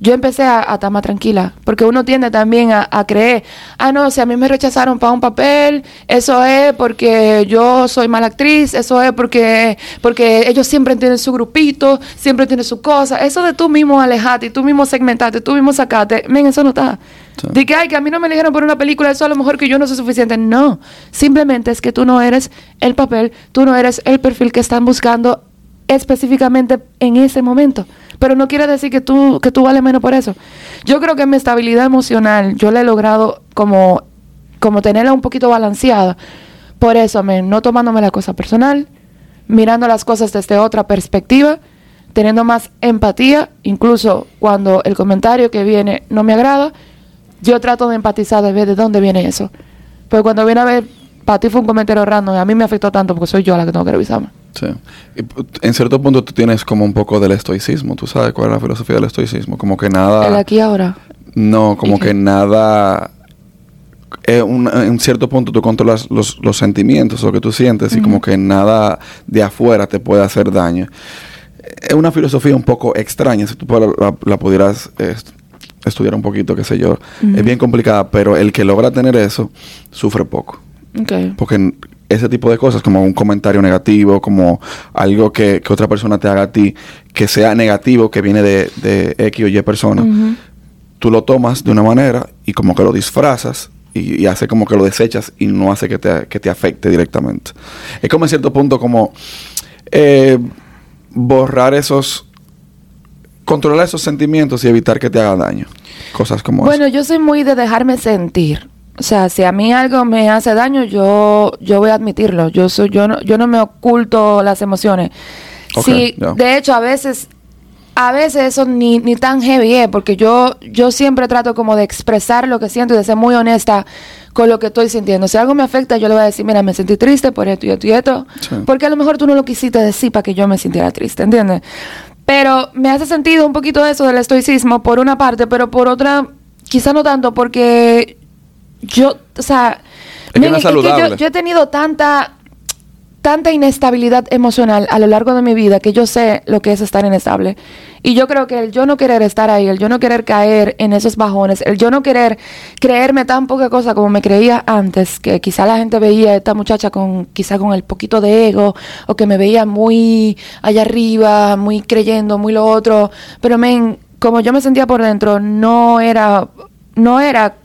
yo empecé a, a estar más tranquila. Porque uno tiende también a, a creer, ah, no, si a mí me rechazaron para un papel, eso es porque yo soy mala actriz, eso es porque, porque ellos siempre tienen su grupito, siempre tienen su cosa. Eso de tú mismo alejarte y tú mismo segmentarte, tú mismo sacarte, men, eso no está. Sí. De que, ay, que a mí no me eligieron por una película, eso a lo mejor que yo no soy suficiente. No, simplemente es que tú no eres el papel, tú no eres el perfil que están buscando específicamente en ese momento. Pero no quiere decir que tú, que tú vales menos por eso. Yo creo que mi estabilidad emocional, yo la he logrado como, como tenerla un poquito balanceada. Por eso, no tomándome la cosa personal, mirando las cosas desde otra perspectiva, teniendo más empatía, incluso cuando el comentario que viene no me agrada, yo trato de empatizar de ver de dónde viene eso. Porque cuando viene a ver, para ti fue un comentario random y a mí me afectó tanto porque soy yo la que tengo que revisarme. Sí. Y p- en cierto punto tú tienes como un poco del estoicismo. ¿Tú sabes cuál es la filosofía del estoicismo? Como que nada... El aquí ahora. No, como que nada... eh, un- en cierto punto tú controlas los, los sentimientos, lo que tú sientes, y como que nada de afuera te puede hacer daño. Es una filosofía un poco extraña, si tú la, la- la pudieras eh, est- estudiar un poquito, qué sé yo. Es bien complicada, pero el que logra tener eso sufre poco. Porque ese tipo de cosas, como un comentario negativo, como algo que, que otra persona te haga a ti, que sea negativo, que viene de, de X o Y persona, tú lo tomas de una manera y como que lo disfrazas y, y hace como que lo desechas y no hace que te, que te afecte directamente. Es como en cierto punto como eh, borrar esos, controlar esos sentimientos y evitar que te haga daño. Cosas como Bueno, eso. yo soy muy de dejarme sentir. O sea, si a mí algo me hace daño, yo, yo voy a admitirlo. Yo soy, yo no, yo no me oculto las emociones. Sí, de hecho, a veces, a veces eso ni, ni tan heavy es, porque yo, yo siempre trato como de expresar lo que siento y de ser muy honesta con lo que estoy sintiendo. Si algo me afecta, yo le voy a decir, mira, me sentí triste por esto y esto y esto. Sí. Porque a lo mejor tú no lo quisiste decir para que yo me sintiera triste, ¿entiendes? Pero me hace sentido un poquito eso del estoicismo por una parte, pero por otra, quizá no tanto, porque yo, o sea, que no es yo- saludable. yo he tenido tanta tanta inestabilidad emocional a lo largo de mi vida que yo sé lo que es estar inestable. Y yo creo que el yo no querer estar ahí, el yo no querer caer en esos bajones, el yo no querer creerme tan poca cosa como me creía antes, que quizá la gente veía a esta muchacha con quizá con el poquito de ego o que me veía muy allá arriba, muy creyendo, muy lo otro, pero men, como yo me sentía por dentro, no era no era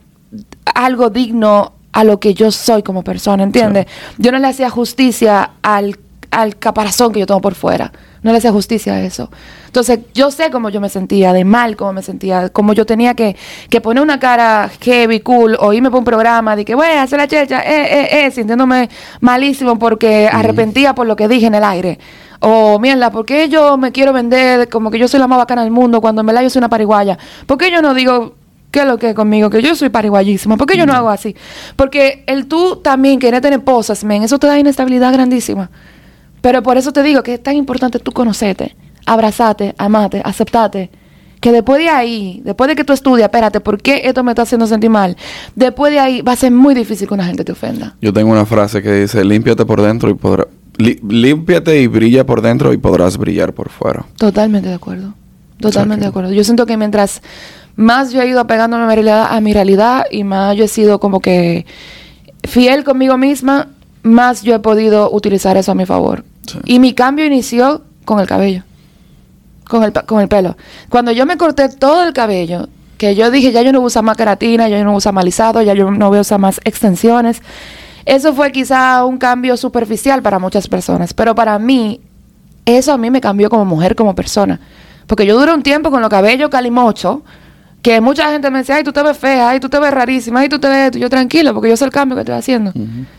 algo digno a lo que yo soy como persona, ¿entiendes? Yo no le hacía justicia al, al caparazón que yo tengo por fuera. No le hacía justicia a eso. Entonces, yo sé cómo yo me sentía, de mal cómo me sentía, cómo yo tenía que, que poner una cara heavy, cool, o irme por un programa de que, voy a hacer la checha, eh, eh, eh, sintiéndome malísimo porque arrepentía por lo que dije en el aire. O, mierda, ¿por qué yo me quiero vender como que yo soy la más bacana del mundo cuando en verdad yo soy una pariguaya? ¿Por qué yo no digo ¿Qué es lo que es conmigo? Que yo soy pariguayísima. ¿Por qué yo no hago así? Porque el tú también querer tener posas, men, eso te da inestabilidad grandísima. Pero por eso te digo que es tan importante tú conocerte, abrazarte, amarte, aceptarte. Que después de ahí, después de que tú estudias, espérate, ¿por qué esto me está haciendo sentir mal? Después de ahí va a ser muy difícil que una gente te ofenda. Yo tengo una frase que dice, límpiate por dentro y podrás... límpiate y brilla por dentro y podrás brillar por fuera. Totalmente de acuerdo. Totalmente Exacto. de acuerdo. Yo siento que mientras más yo he ido apegándome a mi realidad, a mi realidad y más yo he sido como que fiel conmigo misma, más yo he podido utilizar eso a mi favor. Sí. Y mi cambio inició con el cabello, con el, con el pelo. Cuando yo me corté todo el cabello, que yo dije, ya yo no voy a usar más queratina, ya yo no voy a usar más alisado, ya yo no voy a usar más extensiones. Eso fue quizá un cambio superficial para muchas personas, pero para mí, eso a mí me cambió como mujer, como persona. Porque yo duré un tiempo con los cabellos calimocho, que mucha gente me decía, ay, tú te ves fea, ay, tú te ves rarísima, ay, tú te ves... esto". Yo tranquilo, porque yo sé el cambio que estoy haciendo.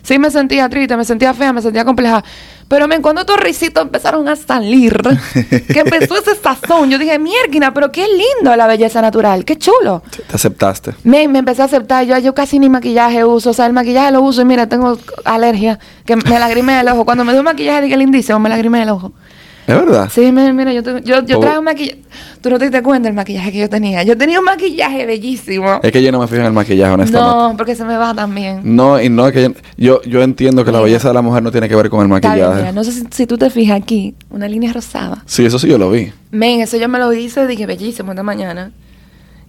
Sí me sentía triste, me sentía fea, me sentía compleja, Pero men, cuando estos risitos empezaron a salir, que empezó ese sazón, yo dije, mierda, pero qué lindo la belleza natural, qué chulo. Te aceptaste. Me, me empecé a aceptar, yo, yo casi ni maquillaje uso, o sea, el maquillaje lo uso y mira, tengo alergia, que me lagrimé el ojo. Cuando me doy maquillaje, dije lindísimo, me lagrimé el ojo. ¿Es verdad? Sí, me- mira, yo, yo, yo traje un maquillaje. Tú no te diste cuenta del maquillaje que yo tenía. Yo tenía un maquillaje bellísimo. Es que yo no me fijo en el maquillaje, honestamente. No, porque se me va también. No, y no es que yo, yo, entiendo que la Mira. belleza de la mujer no tiene que ver con el bien, maquillaje. mira, no sé si, si tú te fijas aquí, una línea rosada. Sí, eso sí yo lo vi. Men, eso yo me lo hice, dije bellísimo esta mañana.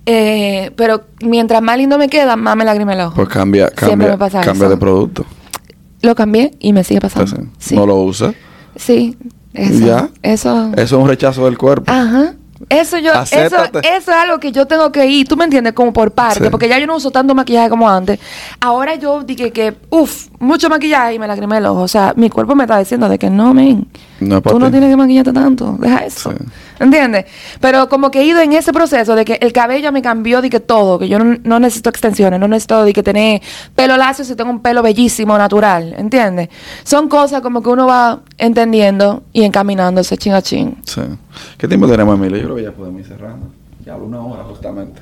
Eh, pero mientras más lindo me queda, más me lagrimé el ojo. Pues cambia, Siempre cambia, me pasa cambia eso. de producto. Lo cambié y me sigue pasando. Entonces, sí. No lo usa. Sí, eso. Ya. Eso. Eso es un rechazo del cuerpo. Ajá. Eso yo, eso, Acéptate. eso es algo que yo tengo que ir, tú me entiendes, como por parte, Sí. porque ya yo no uso tanto maquillaje como antes. Ahora yo dije que, uff, mucho maquillaje y me lagrimé el ojo. O sea, mi cuerpo me está diciendo de que no, men, No tú no ti. tienes que maquillarte tanto, deja eso. Sí. ¿Entiendes? Pero como que he ido en ese proceso de que el cabello me cambió de que todo, que yo no, no necesito extensiones, no necesito de que tener pelo lacio si tengo un pelo bellísimo, natural, ¿entiendes? Son cosas como que uno va entendiendo y encaminándose chin a chin. Sí. ¿Qué tiempo tenemos, Emilio? Yo creo que ya podemos ir cerrando. Ya una hora justamente.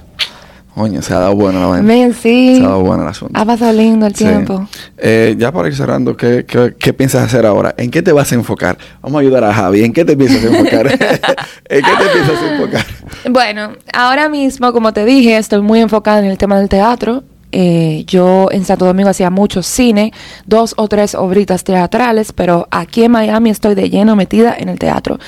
Coño, se ha dado bueno la vaina. Men, sí. Se ha dado bueno el asunto. Ha pasado lindo el Sí. tiempo. Eh, ya para ir cerrando, ¿qué, qué, qué piensas hacer ahora? ¿En qué te vas a enfocar? Vamos a ayudar a Javi. ¿En qué te piensas enfocar? ¿En qué te piensas enfocar? Bueno, ahora mismo, como te dije, estoy muy enfocada en el tema del teatro. Eh, yo en Santo Domingo hacía mucho cine, dos o tres obritas teatrales, pero aquí en Miami estoy de lleno metida en el teatro.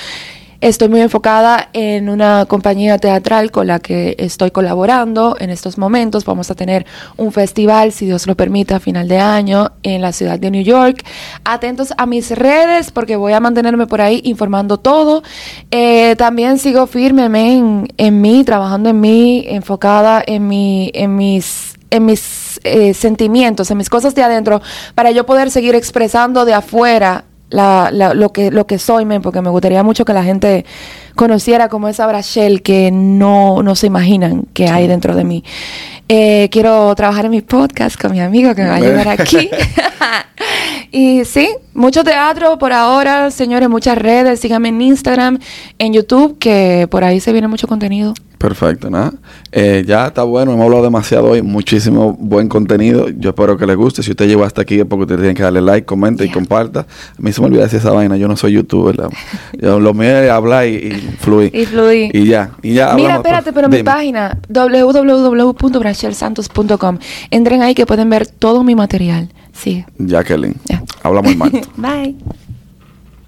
Estoy muy enfocada en una compañía teatral con la que estoy colaborando en estos momentos. Vamos a tener un festival, si Dios lo permite, a final de año en la ciudad de New York. Atentos a mis redes porque voy a mantenerme por ahí informando todo. Eh, también sigo firme en, en mí, trabajando en mí, enfocada en, mi, en mis en mis eh, sentimientos, en mis cosas de adentro, para yo poder seguir expresando de afuera la, la- lo, que, lo que soy, men, porque me gustaría mucho que la gente conociera como esa Brachel que no, no se imaginan que hay dentro de mí. Eh, quiero trabajar en mi podcast con mi amigo que me va a ayudar aquí. y sí, mucho teatro por ahora, señores, muchas redes. Síganme en Instagram, en YouTube, que por ahí se viene mucho contenido. Perfecto, nada. Eh, ya está bueno, hemos hablado demasiado hoy, muchísimo buen contenido. Yo espero que les guste. Si usted llegó hasta aquí es porque usted tiene que darle like, comente y comparta. A mí se me olvida decir esa vaina, yo no soy youtuber. la- yo, lo mío es hablar y, y fluir. Y ya, y ya Mira, espérate, pero mi página www.brachelsantos.com. Entren ahí que pueden ver todo mi material. Sí. Jacqueline, Ya. hablamos el martes. Bye.